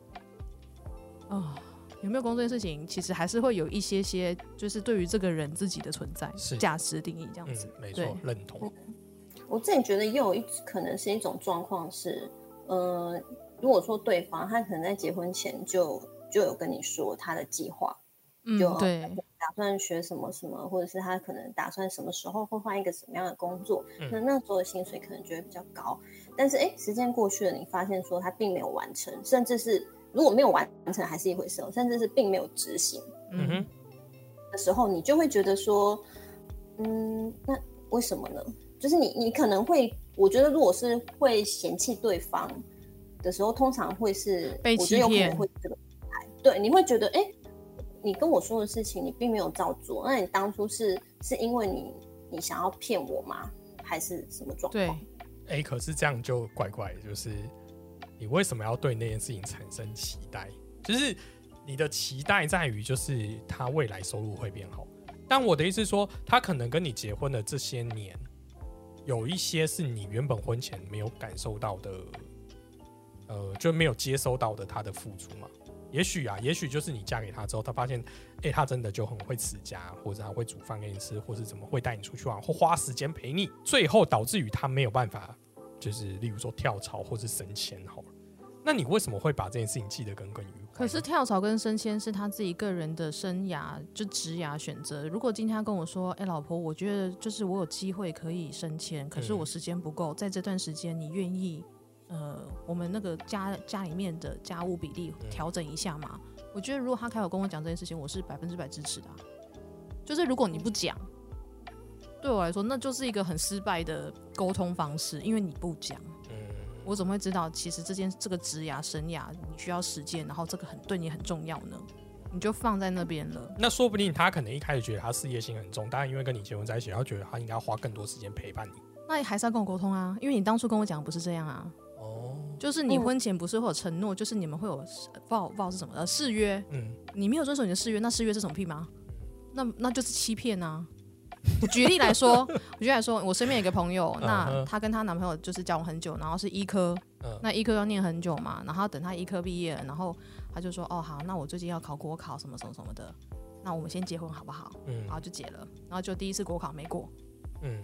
啊、有没有工作这件事情，其实还是会有一些些，就是对于这个人自己的存在是价值定义这样子。嗯，没对错，认同。我自己觉得也有一可能是一种状况是，呃，如果说对方他可能在结婚前就就有跟你说他的计划，嗯就，对，打算学什么什么，或者是他可能打算什么时候会换一个什么样的工作，嗯那那时候的薪水可能就会比较高。但是哎，时间过去了，你发现说他并没有完成，甚至是如果没有完成还是一回事哦，甚至是并没有执行嗯哼，的时候，你就会觉得说，嗯，那为什么呢？就是你你可能会，我觉得如果是会嫌弃对方的时候，通常会是被我觉得有可能会这个对，你会觉得哎。诶你跟我说的事情，你并没有照做，那你当初是是因为你你想要骗我吗？还是什么状况对况？，哎，可是这样就怪怪的，就是你为什么要对那件事情产生期待？就是你的期待在于，就是他未来收入会变好。但我的意思是说，他可能跟你结婚的这些年，有一些是你原本婚前没有感受到的，呃，就没有接收到的他的付出嘛。也许啊，也许就是你嫁给他之后，他发现，哎、他真的就很会持家，或者他会煮饭给你吃，或是怎么会带你出去玩，或花时间陪你，最后导致于他没有办法，就是例如说跳槽或是升迁好了。那你为什么会把这件事情记得耿耿于怀？可是跳槽跟升迁是他自己个人的生涯，就职涯选择。如果今天他跟我说：“哎、老婆，我觉得就是我有机会可以升迁，可是嗯我时间不够，在这段时间你愿意，呃，我们那个家家里面的家务比例嗯调整一下嘛？”我觉得如果他开口跟我讲这件事情，我是百分之百支持的啊、就是如果你不讲，对我来说那就是一个很失败的沟通方式，因为你不讲。嗯，我怎么会知道？其实这件这个职涯生涯你需要实践，然后这个很对你很重要呢？你就放在那边了。那说不定他可能一开始觉得他事业心很重，但因为跟你结婚在一起，他觉得他应该要花更多时间陪伴你。那还是要跟我沟通啊，因为你当初跟我讲的不是这样啊。哦，就是你嗯婚前不是会有承诺，就是你们会有报报是什么呃誓约，嗯，你没有遵守你的誓约，那誓约是什么屁吗？那那就是欺骗啊！举例来说，我举例来说，我身边有一个朋友，嗯那她跟她男朋友就是交往很久，然后是医科，嗯那医科要念很久嘛，然后等她医科毕业了，然后她就说，哦好，那我最近要考国考什么什么什么的，那我们先结婚好不好？嗯然后就结了，然后就第一次国考没过，嗯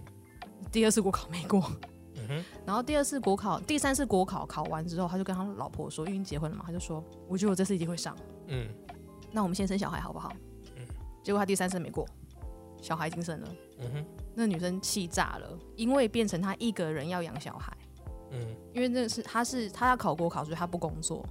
第二次国考没过，然后第二次国考，第三次国考考完之后，他就跟他老婆说，因为结婚了嘛，他就说，我觉得我这次一定会上，嗯。那我们先生小孩好不好？嗯。结果他第三次没过，小孩已经生了，嗯哼，那女生气炸了，因为变成他一个人要养小孩，嗯。因为那是他是他要考国考，所以他不工作。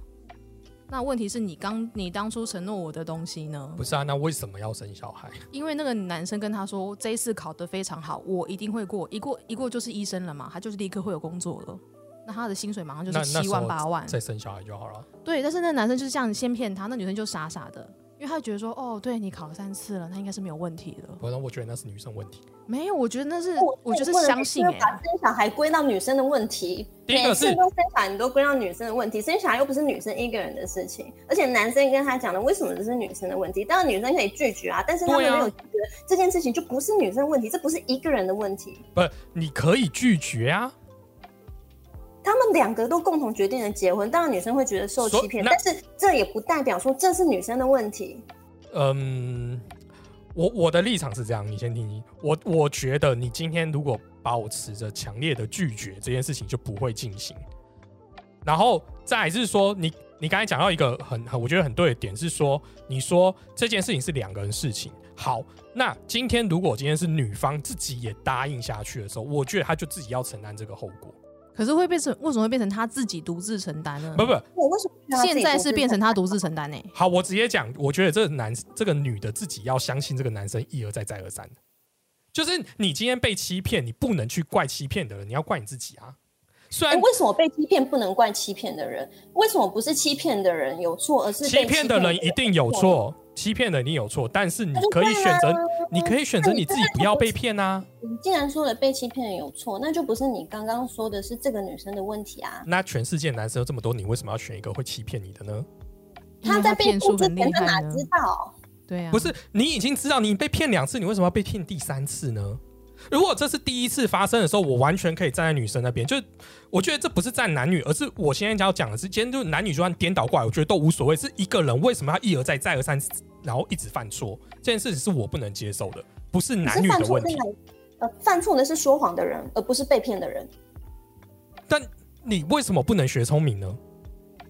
那问题是你刚你当初承诺我的东西呢？不是啊，那为什么要生小孩？因为那个男生跟他说这一次考得非常好，我一定会过，一过一过就是医生了嘛，他就是立刻会有工作了。那他的薪水马上就是七万八万，再生小孩就好了。对，但是那男生就是这样先骗她，那女生就傻傻的，因为他觉得说，哦，对你考了三次了，那应该是没有问题的。不然我觉得那是女生问题。没有，我觉得那是不我就是不能相信把生小孩归到女生的问题，第一个是每次都生小孩你都归到女生的问题，生小孩又不是女生一个人的事情，而且男生跟他讲的为什么这是女生的问题？当然女生可以拒绝啊，但是他们没有觉得这件事情就不是女生的问题，这不是一个人的问题，不，你可以拒绝啊。他们两个都共同决定了结婚，当然女生会觉得受欺骗，但是这也不代表说这是女生的问题。嗯，我我的立场是这样，你先听听。我我觉得你今天如果把我持着强烈的拒绝这件事情，就不会进行。然后再来是说，你你刚才讲到一个很很我觉得很对的点是说，你说这件事情是两个人事情。好，那今天如果今天是女方自己也答应下去的时候，我觉得她就自己要承担这个后果。可是会变成为什么会变成他自己独自承担呢？不不，我为什么现在是变成他独自承担呢、欸好，我直接讲，我觉得这个男这个女的自己要相信这个男生一而再再而三的，就是你今天被欺骗，你不能去怪欺骗的人，你要怪你自己啊。虽哎，然为什么被欺骗不能怪欺骗的人？为什么不是欺骗的人有错，而是欺骗的人一定有错，欺骗的人一定有错，但是你可以选择，你可以选择你自己不要被骗啊。你既然说了被欺骗人有错，那就不是你刚刚说的是这个女生的问题啊。那全世界男生有这么多，你为什么要选一个会欺骗你的呢？他在被骗之前，他哪知。道？对啊，不是你已经知道你被骗两次，你为什么要被骗第三次呢？如果这是第一次发生的时候，我完全可以站在女生那边。就我觉得这不是站男女，而是我现在要讲的是，今天就男女就算颠倒过来，我觉得都无所谓。是一个人为什么要一而再、再而三，然后一直犯错，这件事情是我不能接受的，不是男女的问题。呃，犯错的是说谎的人，而不是被骗的人。但你为什么不能学聪明呢？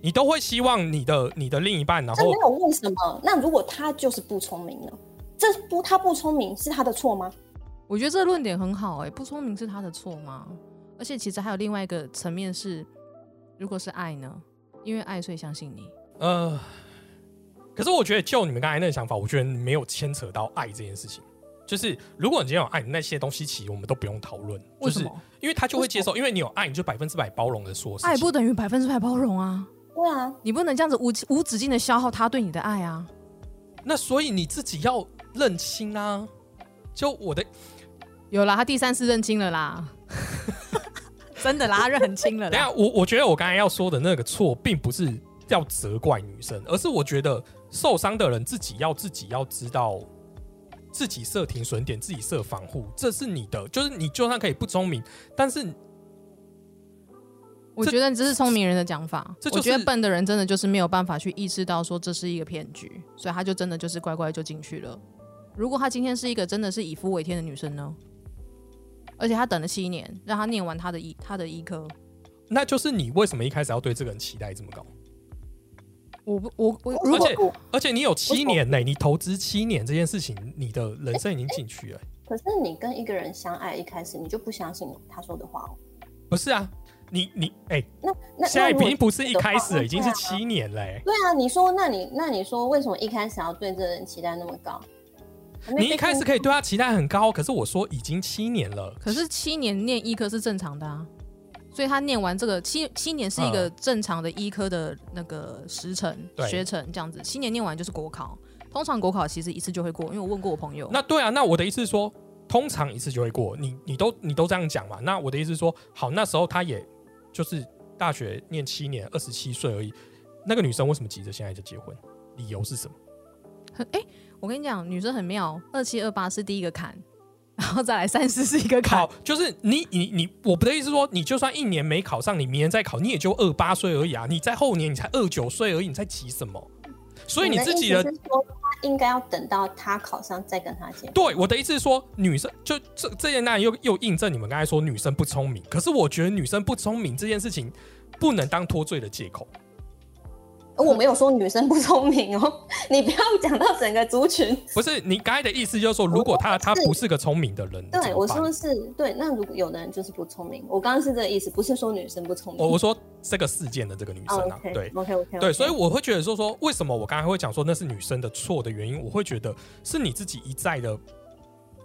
你都会希望你的你的另一半，然后这没有为什么。那如果他就是不聪明呢？这不他不聪明是他的错吗？我觉得这个论点很好哎、不聪明是他的错吗？而且其实还有另外一个层面是，如果是爱呢？因为爱所以相信你。呃，可是我觉得就你们刚才那个想法，我觉得没有牵扯到爱这件事情。就是如果你今天有爱，那些东西其实我们都不用讨论，就是为什么？因为他就会接受，因为你有爱，你就百分之百包容的所有事情。爱不等于百分之百包容啊！对啊，你不能这样子无无止境的消耗他对你的爱啊！那所以你自己要认清啊。就我的，有啦，他第三次认清了啦，真的啦，他认很清了啦。等下我我觉得我刚才要说的那个错，并不是要责怪女生，而是我觉得受伤的人自己要自己要知道。自己设停损点，自己设防护，这是你的。就是你就算可以不聪明，但是我觉得这是聪明人的讲法。这就是我觉得笨的人真的就是没有办法去意识到说这是一个骗局，所以他就真的就是乖乖就进去了。如果他今天是一个真的是以夫为天的女生呢？而且他等了七年，让他念完他的医她的医科。那就是你为什么一开始要对这个人期待这么高？我不我我如果而且而且你有七年呢、你投资七年这件事情，你的人生已经进去了、可是你跟一个人相爱，一开始你就不相信他说的话哦。不是啊？你你哎、那那现在已经不是一开始了，已经是七年了、欸。对啊，你说，那你那你说，为什么一开始要对这个人期待那么高？你一开始可以对他期待很高，可是我说已经七年了。可是七年念医科是正常的啊，所以他念完这个七七年是一个正常的医科的那个时程、对学程这样子，七年念完就是国考。通常国考其实一次就会过，因为我问过我朋友，那对啊，那我的意思是说，通常一次就会过。你你都你都这样讲嘛？那我的意思是说，好，那时候他也就是大学念七年，二十七岁而已。那个女生为什么急着现在就结婚？理由是什么？很哎、我跟你讲，女生很妙，二七二八是第一个坎，然后再来三十是一个坎好，，就是你你你，我不的意思是说，你就算一年没考上，你明年再考，你也就二八岁而已啊。你在后年你才二九岁而已，你在急什么？所以你自己的的是说，他应该要等到他考上再跟他结婚。对我的意思是说，女生就这这件那又又印证你们刚才说女生不聪明，可是我觉得女生不聪明这件事情不能当脱罪的借口。我没有说女生不聪明哦，你不要讲到整个族群。不是你刚才的意思就是说，如果他他不是个聪明的人，对，我说是对。那如果有的人就是不聪明，我刚刚是这个意思，不是说女生不聪明。我我说这个事件的这个女生啊对。，OK OK，对，所以我会觉得说说，为什么我刚才会讲说那是女生的错的原因，我会觉得是你自己一再的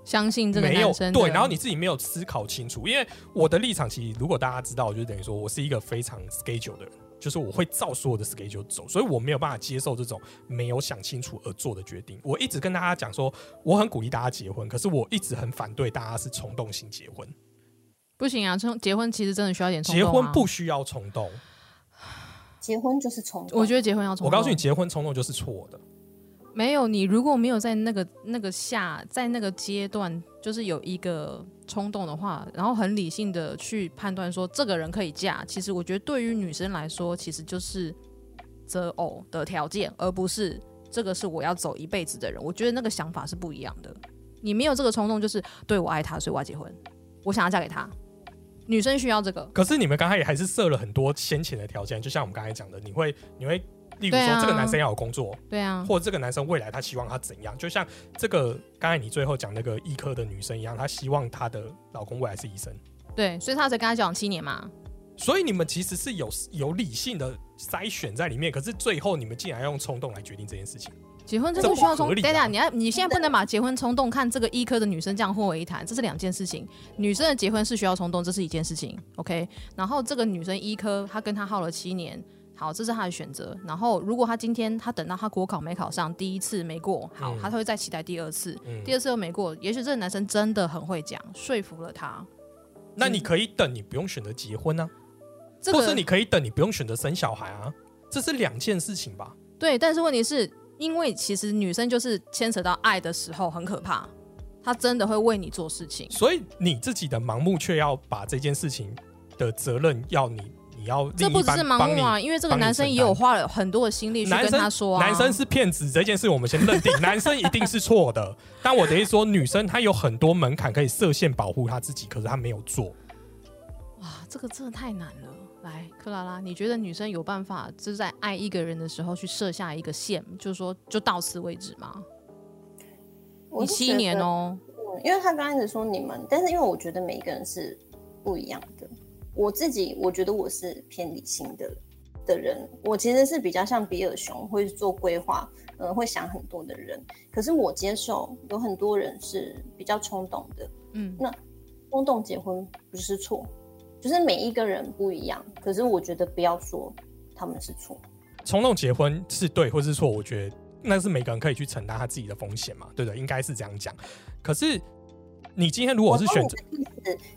相信这个没有男生对，然后你自己没有思考清楚。因为我的立场，其实如果大家知道，就等于说我是一个非常 schedule 的人，就是我会照所有的 schedule 走，所以我没有办法接受这种没有想清楚而做的决定。我一直跟大家讲说，我很鼓励大家结婚，可是我一直很反对大家是冲动性结婚。不行啊，冲结婚其实真的需要点冲动、啊。结婚不，需要冲动，结婚就是冲动。我觉得结婚要冲动。我告诉你，结婚冲动就是错的。没有你如果没有在那个那个下，在那个阶段，就是有一个冲动的话，然后很理性的去判断说这个人可以嫁，其实我觉得对于女生来说，其实就是择偶的条件，而不是这个是我要走一辈子的人。我觉得那个想法是不一样的。你没有这个冲动，就是对我爱他，所以我要结婚，我想要嫁给他。女生需要这个，可是你们刚才也还是设了很多先前的条件，就像我们刚才讲的，你会你会，例如说这个男生要有工作，对啊，或者这个男生未来他希望他怎样，就像这个刚才你最后讲那个医科的女生一样，她希望她的老公未来是医生。对，所以她才跟他交往七年嘛。所以你们其实是有有理性的筛选在里面，可是最后你们竟然要用冲动来决定这件事情。结婚真的需要冲等等，你要你现在不能把结婚冲动看这个医科的女生这样混为一谈，这是两件事情。女生的结婚是需要冲动，这是一件事情，OK。然后这个女生医科，她跟他耗了七年，好，这是他的选择。然后如果他今天他等到他国考没考上，第一次没过，好，嗯他会再期待第二次，嗯第，二次又没过，也许这个男生真的很会讲，说服了他。那你可以等，你不用选择结婚啊，这个或是你可以等，你不用选择生小孩啊，这是两件事情吧？对，但是问题是因为其实女生就是牵扯到爱的时候很可怕，她真的会为你做事情。所以你自己的盲目却要把这件事情的责任要你，你要这不只是盲目啊，因为这个男生也有花了很多的心力去跟他说啊，男生是骗子这件事，我们先认定男生一定是错的。但我的意思说，女生她有很多门槛可以设限保护她自己，可是她没有做。哇，这个真的太难了。来，克拉拉，你觉得女生有办法就是在爱一个人的时候去设下一个线，就是说就到此为止吗？你七年哦、嗯，因为他刚开始说你们，但是因为我觉得每一个人是不一样的。我自己我觉得我是偏理性的的人，我其实是比较像比尔熊，会做规划，嗯、会想很多的人。可是我接受有很多人是比较冲动的，嗯，那冲动结婚不是错，就是每一个人不一样。可是我觉得不要说他们是错，冲动结婚是对或是错，我觉得那是每个人可以去承担他自己的风险嘛，对不对？应该是这样讲。可是你今天如果是选择，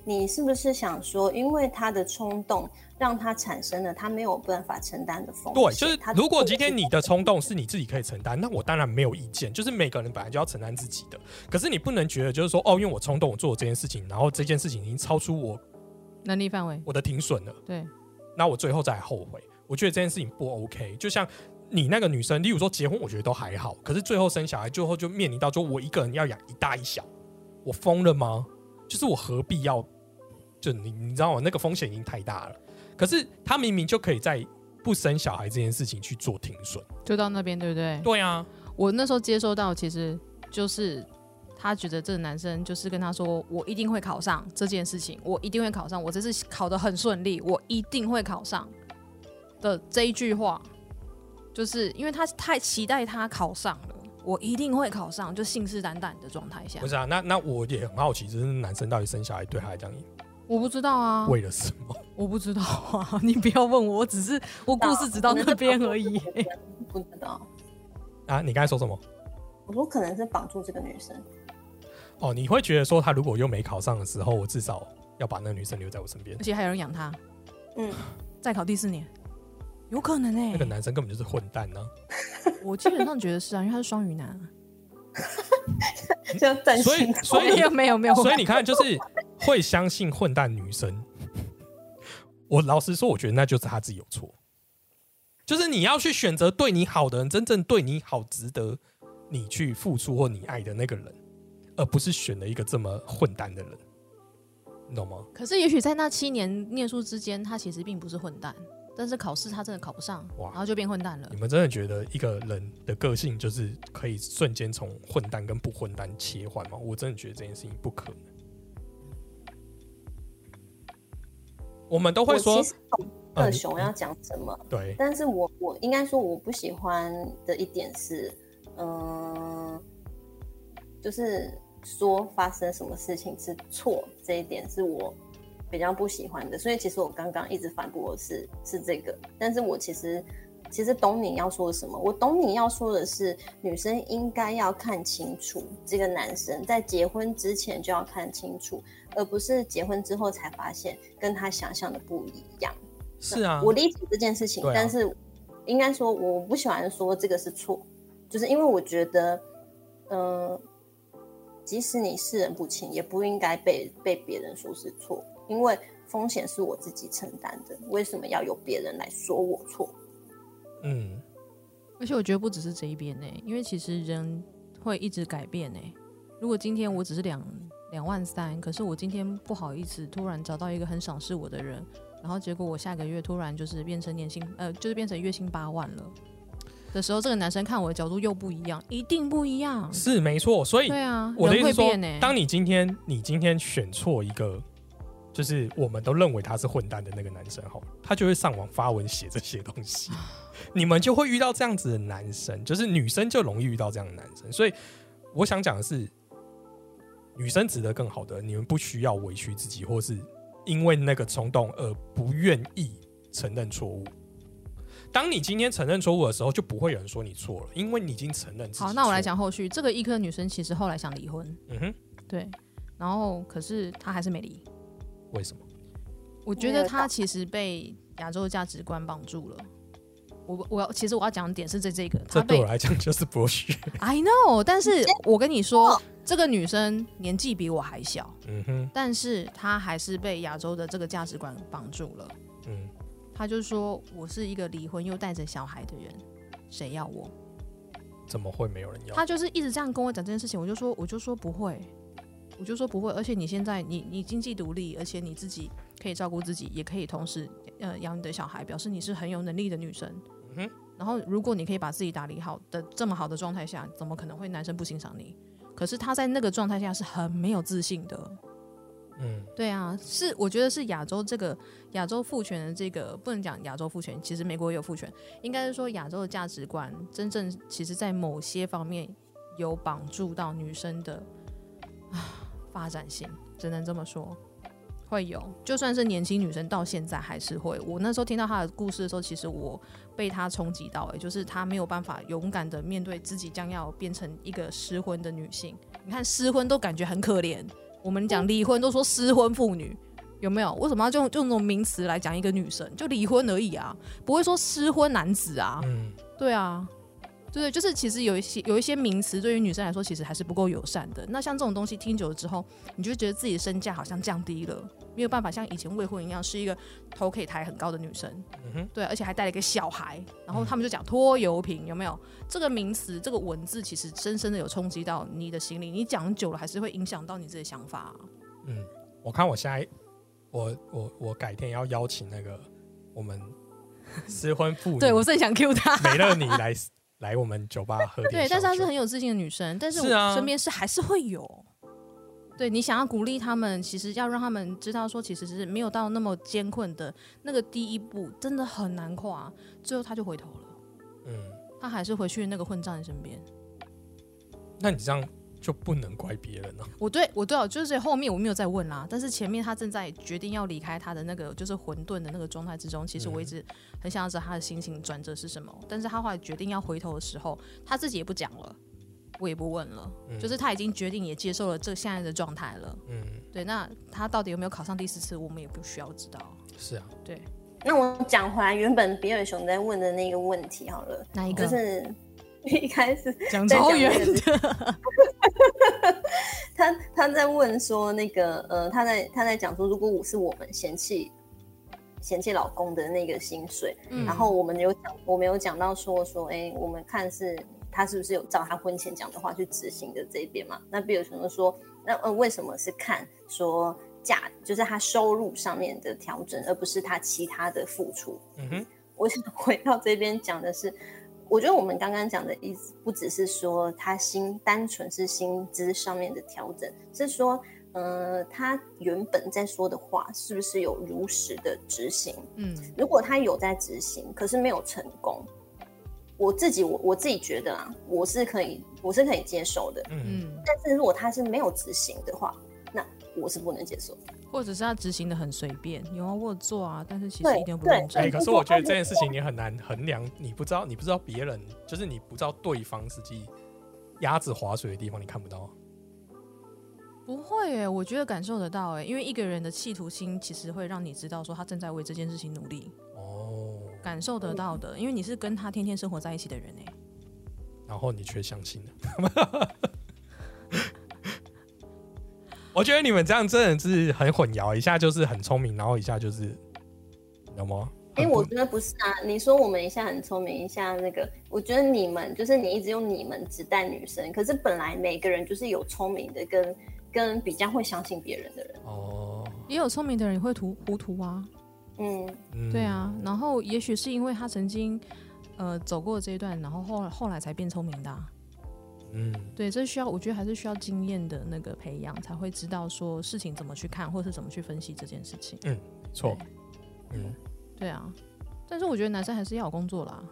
你是不是想说，因为他的冲动让他产生了他没有办法承担的风险？对，就是他如果今天你的冲动是你自己可以承担，那我当然没有意见。就是每个人本来就要承担自己的，可是你不能觉得就是说，哦，因为我冲动我做了这件事情，然后这件事情已经超出我能力范围，我的停损了。对，那我最后再来后悔，我觉得这件事情不 OK。就像你那个女生，例如说结婚，我觉得都还好，可是最后生小孩，最后就面临到，就我一个人要养一大一小，我疯了吗？就是我何必要？就你你知道吗？那个风险已经太大了。可是他明明就可以在不生小孩这件事情去做停损。就到那边，对不对？对啊，我那时候接收到，其实就是他觉得这个男生就是跟他说，我一定会考上这件事情，我一定会考上，我这次考得很顺利，我一定会考上的这一句话，就是因为他太期待他考上了，我一定会考上，就信誓旦旦的状态下不，是啊，那那我也很好奇，就是男生到底生小孩对他来讲我不知道啊，为了什么？我不知道啊，你不要问我，我只是我故事只到那边而已。不知道。啊？你刚才说什么？我说可能是绑住这个女生，哦，你会觉得说他如果又没考上的时候，我至少要把那个女生留在我身边而。且还有人养他，嗯，再考第四年，有可能哎、那个男生根本就是混蛋呢、我基本上觉得是啊，因为他是双鱼男啊。这样占所以星所以没有没有没有，所以你看，就是会相信混蛋女生。我老实说，我觉得那就是他自己有错。就是你要去选择对你好的人，真正对你好、值得你去付出或你爱的那个人，而不是选了一个这么混蛋的人，你懂吗？可是也许在那七年念书之间，他其实并不是混蛋，但是考试他真的考不上，哇然后就变混蛋了你。们真的觉得一个人的个性就是可以瞬间从混蛋跟不混蛋切换吗？我真的觉得这件事情不可能。我们都会说二熊要讲什么，对，但是我我应该说我不喜欢的一点是，嗯、就是说发生什么事情是错这一点是我比较不喜欢的，所以其实我刚刚一直反驳的是是这个，但是我其实其实懂你要说什么，我懂你要说的是女生应该要看清楚这个男生在结婚之前就要看清楚，而不是结婚之后才发现跟他想象的不一样。是啊，我理解这件事情，啊但是应该说我不喜欢说这个是错，就是因为我觉得，嗯、即使你世人不清，也不应该被被别人说是错，因为风险是我自己承担的，为什么要由别人来说我错？嗯，而且我觉得不只是这一边呢、因为其实人会一直改变呢、如果今天我只是两两万三，可是我今天不好意思突然找到一个很赏识我的人，然后结果我下个月突然就是变成年薪呃，就是变成月薪八万了的时候，这个男生看我的角度又不一样，一定不一样。是没错。所以对啊，我的意思说人会变呢、，当你今天你今天选错一个，就是我们都认为他是混蛋的那个男生后，他就会上网发文写这些东西，你们就会遇到这样子的男生，就是女生就容易遇到这样的男生。所以我想讲的是，女生值得更好的，你们不需要委屈自己，或是因为那个冲动而不愿意承认错误。当你今天承认错误的时候，就不会有人说你错了，因为你已经承认自己。好，那我来，讲后续。这个医科女生其实后来想离婚，嗯哼，对，然后可是她还是没离。为什么？我觉得他其实被亚洲的价值观绑住了。我我要其实我要讲的点是在这个，这对我来讲就是剥削。I know，但是我跟你说，这个女生年纪比我还小，嗯哼，但是她还是被亚洲的这个价值观绑住了。嗯，她就说我是一个离婚又带着小孩的人，谁要我？怎么会没有人要？她就是一直这样跟我讲这件事情，我就说我就说不会，我就说不会，而且你现在你你经济独立，而且你自己可以照顾自己，也可以同时呃养你的小孩，表示你是很有能力的女生。嗯然后如果你可以把自己打理好的这么好的状态下，怎么可能会男生不欣赏你？可是他在那个状态下是很没有自信的。嗯对啊，是我觉得是亚洲这个亚洲父权的这个不能讲亚洲父权，其实美国也有父权，应该是说亚洲的价值观真正其实在某些方面有绑住到女生的啊发展性，只能这么说。会有，就算是年轻女生到现在还是会。我那时候听到她的故事的时候，其实我被她冲击到、欸，就是她没有办法勇敢的面对自己将要变成一个失婚的女性。你看失婚都感觉很可怜，我们讲离婚都说失婚妇女，有没有？为什么要用用那种名词来讲一个女生？就离婚而已啊，不会说失婚男子啊。嗯，对啊，对，就是其实有一些有一些名词对于女生来说，其实还是不够友善的。那像这种东西听久了之后，你就觉得自己的身价好像降低了，没有办法像以前未婚一样是一个头可以抬很高的女生。嗯哼，对，而且还带了一个小孩，然后他们就讲拖油瓶，有没有？这个名词，这个文字其实深深的有冲击到你的心灵，你讲久了还是会影响到你自己的想法啊、嗯，我看我下一，我我我改天要邀请那个我们 失婚妇女，对我是想 cue 他。美乐你来来我们酒吧喝点对，但是她是很有自信的女生，但是是啊我身边是还是会有。对你想要鼓励他们，其实要让他们知道说，其实是没有到那么艰困的那个第一步，真的很难跨。最后他就回头了，嗯，他还是回去那个混账的身边。那你这样就不能怪别人了。我对我对哦，就是后面我没有再问啦，但是前面他正在决定要离开他的那个就是混沌的那个状态之中，其实我一直很想要知道他的心情转折是什么。但是他后来决定要回头的时候，他自己也不讲了，我也不问了，嗯就是他已经决定也接受了这现在的状态了。嗯，对，那他到底有没有考上第四次，我们也不需要知道。是啊，对，那我讲回来，原本比尔熊在问的那个问题好了，哪一个？就是一开始讲超远的，他他在问说那个呃，他在他在讲说，如果我是我们嫌弃嫌弃老公的那个薪水，嗯然后我们有讲，我们有讲到说说，哎，我们看是他是不是有照他婚前讲的话去执行的这一边嘛？那比如说说，那呃为什么是看说价，就是他收入上面的调整，而不是他其他的付出？嗯哼，我想回到这边讲的是，我觉得我们刚刚讲的意思不只是说他薪单纯是薪资上面的调整，是说，呃，他原本在说的话是不是有如实的执行？嗯如果他有在执行，可是没有成功，我自己我我自己觉得啊，我是可以我是可以接受的。嗯嗯，但是如果他是没有执行的话，那我是不能接受的。或者是他执行的很随便，有啊我有做啊，但是其实对一点都不对认真哎、。可是我觉得这件事情你很难衡量，你不知道，你不知道别人，就是你不知道对方实际鸭子划水的地方，你看不到。不会诶，我觉得感受得到诶，因为一个人的企图心其实会让你知道说他正在为这件事情努力，哦，感受得到的，因为你是跟他天天生活在一起的人诶。然后你却相信了。我觉得你们这样真的是很混淆，一下就是很聪明，然后一下就是，你懂吗？哎、我觉得不是啊。你说我们一下很聪明，一下那个，我觉得你们就是你一直用你们只带女生，可是本来每个人就是有聪明的跟跟比较会相信别人的人。哦，也有聪明的人也会涂糊涂啊，嗯，嗯对啊，然后也许是因为他曾经呃走过这一段，然后后来后来才变聪明的啊、嗯，对，这需要我觉得还是需要经验的那个培养，才会知道说事情怎么去看，或是怎么去分析这件事情。嗯错，嗯，对啊，但是我觉得男生还是要有工作啦。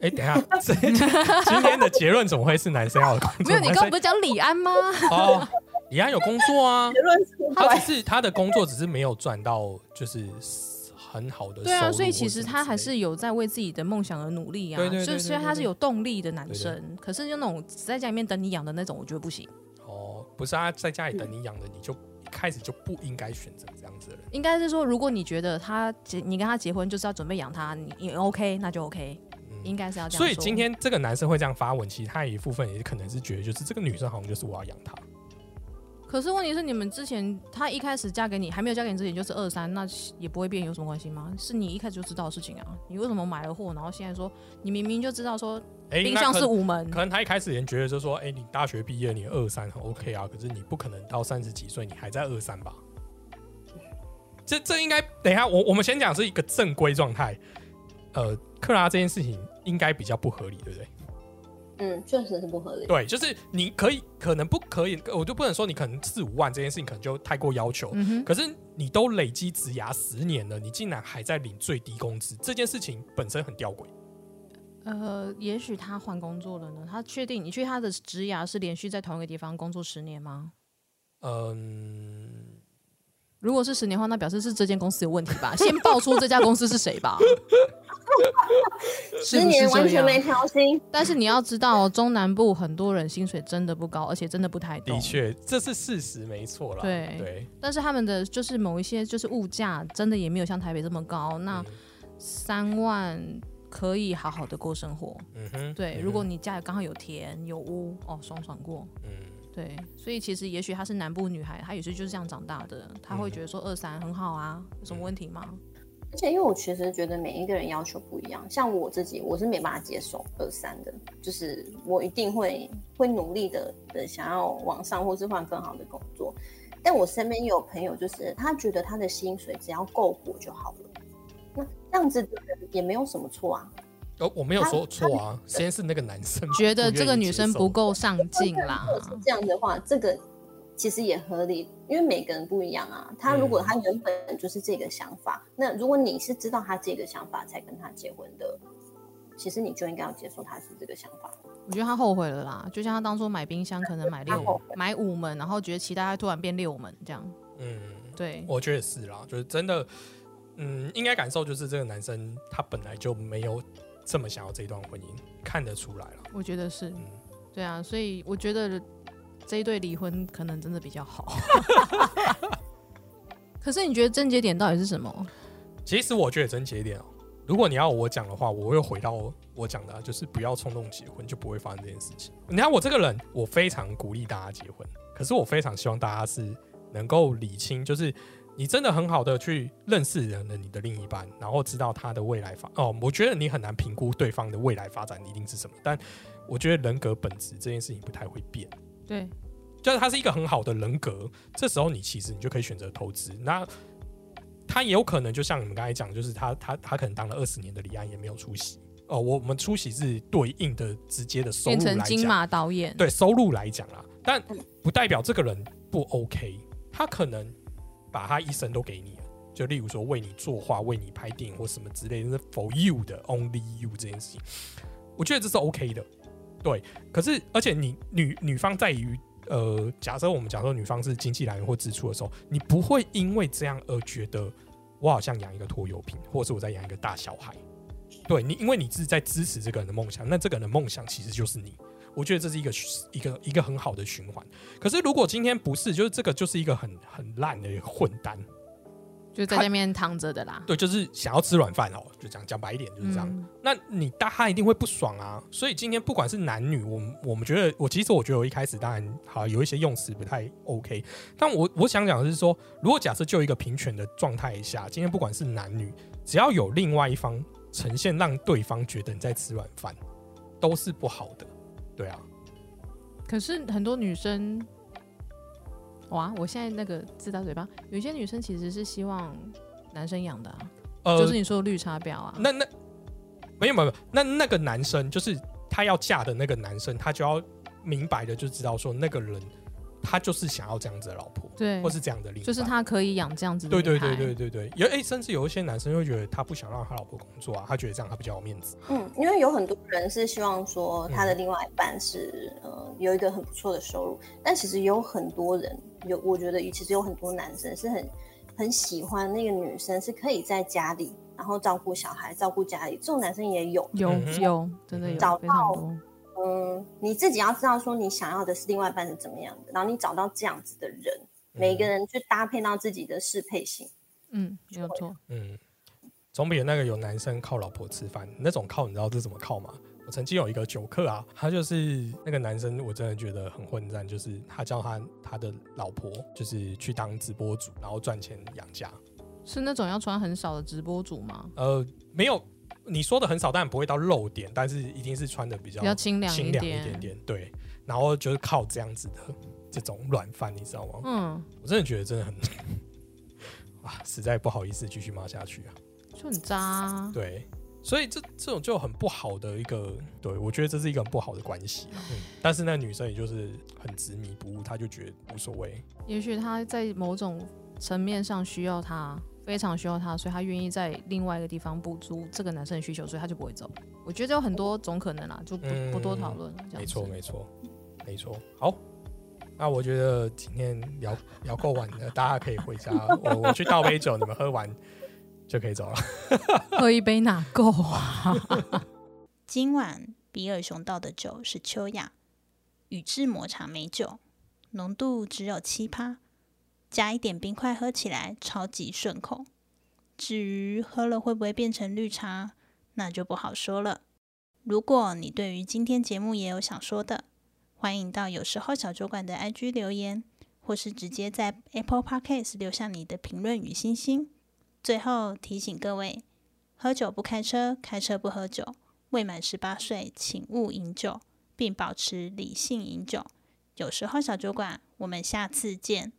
哎、等一下，这 今天的结论怎么会是男生要有工作？没有，你刚刚不是讲李安吗？哦，李安有工作啊，结论是他只是他的工作只是没有赚到就是很好的对啊，所以其实他还是有在为自己的梦想而努力啊。对对对所以对对对虽然他是有动力的男生，可是就那种只在家里面等你养的那种，我觉得不行。哦，不是他在家里等你养的，你就一开始就不应该选择这样子的人。应该是说，如果你觉得他结你跟他结婚就是要准备养他，你你 OK 那就 OK，应嗯，该是要这样所以今天这个男生会这样发文，其实他有一部分也可能是觉得，就是这个女生好像就是我要养她。可是问题是，你们之前他一开始嫁给你，还没有嫁给你之前就是二三，那也不会变有什么关系吗？是你一开始就知道的事情啊，你为什么买了货，然后现在说你明明就知道说哎、冰箱可是五门可，能他一开始也觉得就是说，哎、你大学毕业，你二三很 OK 啊，可是你不可能到三十几岁你还在二三吧？这这应该等一下，我我们先讲是一个正规状态。呃，克拉这件事情应该比较不合理，对不对？嗯，确实是不合理。对，就是你可以，可能不可以，我就不能说你可能四五万这件事情可能就太过要求。嗯哼，可是你都累积职涯十年了，你竟然还在领最低工资，这件事情本身很吊诡。呃，也许他换工作了呢，他确定你去他的职涯是连续在同一个地方工作十年吗？嗯，如果是十年的话，那表示是这间公司有问题吧？先爆出这家公司是谁吧。是十年完全没调薪，但是你要知道、哦，中南部很多人薪水真的不高，而且真的不太动的。确，这是事实，没错啦。对对，但是他们的就是某一些就是物价真的也没有像台北这么高，那嗯三万可以好好的过生活。嗯哼，对，嗯如果你家里刚好有田有屋，哦，爽爽过。嗯对，所以其实也许她是南部女孩，她也是就是这样长大的，她会嗯觉得说二三很好啊，有什么问题吗？而且因为我其实觉得每一个人要求不一样，像我自己，我是没办法接受二三的，就是我一定会会努力的的想要往上或是换更好的工作。但我身边也有朋友，就是他觉得他的薪水只要够活就好了，那这样子的人也没有什么错啊。哦，我没有说错啊，先是那个男生觉得这个女生不够上进啦如。果是这样的话，这个其实也合理，因为每个人不一样啊。他如果他原本就是这个想法，那如果你是知道他这个想法才跟他结婚的，其实你就应该要接受他是这个想法。我觉得他后悔了啦，就像他当初买冰箱可能买六买五门，然后觉得其他突然变六门这样。嗯，对，我觉得是啦，就是真的，嗯，应该感受就是这个男生他本来就没有这么想要这段婚姻，看得出来了。我觉得是嗯，对啊，所以我觉得这一对离婚可能真的比较好。可是你觉得症结点到底是什么？其实我觉得症结点哦，如果你要我讲的话，我会回到我讲的啊，就是不要冲动结婚，就不会发生这件事情。你看我这个人，我非常鼓励大家结婚，可是我非常希望大家是能够理清，就是你真的很好的去认识人的你的另一半，然后知道他的未来发哦，我觉得你很难评估对方的未来发展一定是什么，但我觉得人格本质这件事情不太会变。对，就是他是一个很好的人格，这时候你其实你就可以选择投资。那他也有可能就像你们刚才讲，就是他他他可能当了二十年的李安也没有出席哦。我我们出席是对应的直接的收入来讲，成金马导演，对收入来讲啦，但不代表这个人不 OK，他可能把他一生都给你了。就例如说为你作画、为你拍电影或什么之类的，是 for you 的 only you 这件事情，我觉得这是 OK 的。对，可是而且你女女方在于呃，假设我们讲说女方是经济来源或支出的时候，你不会因为这样而觉得我好像养一个拖油瓶，或者是我在养一个大小孩。对你，因为你是在支持这个人的梦想，那这个人的梦想其实就是你。我觉得这是一个一个一个很好的循环。可是如果今天不是，就是这个就是一个很很烂的一个混蛋，就在那边躺着的啦。对，就是想要吃软饭哦，就讲讲白一点就是这样。嗯那你大他一定会不爽啊。所以今天不管是男女，我们我们觉得，我其实我觉得我一开始当然好有一些用词不太 OK，但我我想讲的是说，如果假设就一个平权的状态下，今天不管是男女，只要有另外一方呈现让对方觉得你在吃软饭，都是不好的。对啊，可是很多女生，哇，我现在那个自打嘴巴，有些女生其实是希望男生养的、啊，呃，就是你说的绿茶婊啊。那那没有没有，没有那那个男生就是他要嫁的那个男生，他就要明白的就知道说那个人他就是想要这样子的老婆，对或，是这样的另一半，就是他可以养这样子的对对对对对对，有哎、甚至有一些男生会觉得他不想让他老婆工作啊，他觉得这样他比较有面子。嗯，因为有很多人是希望说他的另外一半是、呃有一个很不错的收入，但其实有很多人有，我觉得其实有很多男生是很很喜欢那个女生是可以在家里，然后照顾小孩、照顾家里，这种男生也有。有有真的有找非常到多。嗯，你自己要知道说你想要的是另外一半是怎么样的，然后你找到这样子的人，每个人去搭配到自己的适配性。嗯，没有错。嗯，总比那个有男生靠老婆吃饭那种靠，你知道这怎么靠吗？我曾经有一个酒客啊，他就是那个男生，我真的觉得很混战，就是他叫他他的老婆就是去当直播主，然后赚钱养家。是那种要穿很少的直播主吗？呃，没有你说的很少，当然不会到露点，但是一定是穿的比较比较清凉清凉一点。点点，对。然后就是靠这样子的这种软饭，你知道吗？嗯，我真的觉得真的很 啊，实在不好意思继续骂下去啊。就很渣啊。对，所以这这种就很不好的一个，对我觉得这是一个很不好的关系。嗯，但是那女生也就是很执迷不悟，她就觉得无所谓。也许她在某种层面上需要他，非常需要他，所以他愿意在另外一个地方补足这个男生的需求，所以他就不会走。我觉得有很多种可能啦，就不、不多讨论了。这样没错，没错，没错。好，那我觉得今天聊聊够晚了，大家可以回家。我我去倒杯酒，你们喝完就可以走了。喝一杯哪够啊？今晚比尔熊倒的酒是秋雅宇治抹茶美酒，浓度只有七趴，加一点冰块喝起来超级顺口。至于喝了会不会变成绿茶，那就不好说了。如果你对于今天节目也有想说的，欢迎到有时候小酒馆的 IG 留言，或是直接在 Apple Podcast 留下你的评论与星星。最后提醒各位，喝酒不开车，开车不喝酒。未满十八岁，请勿饮酒，并保持理性饮酒。有时候小酒馆，我们下次见。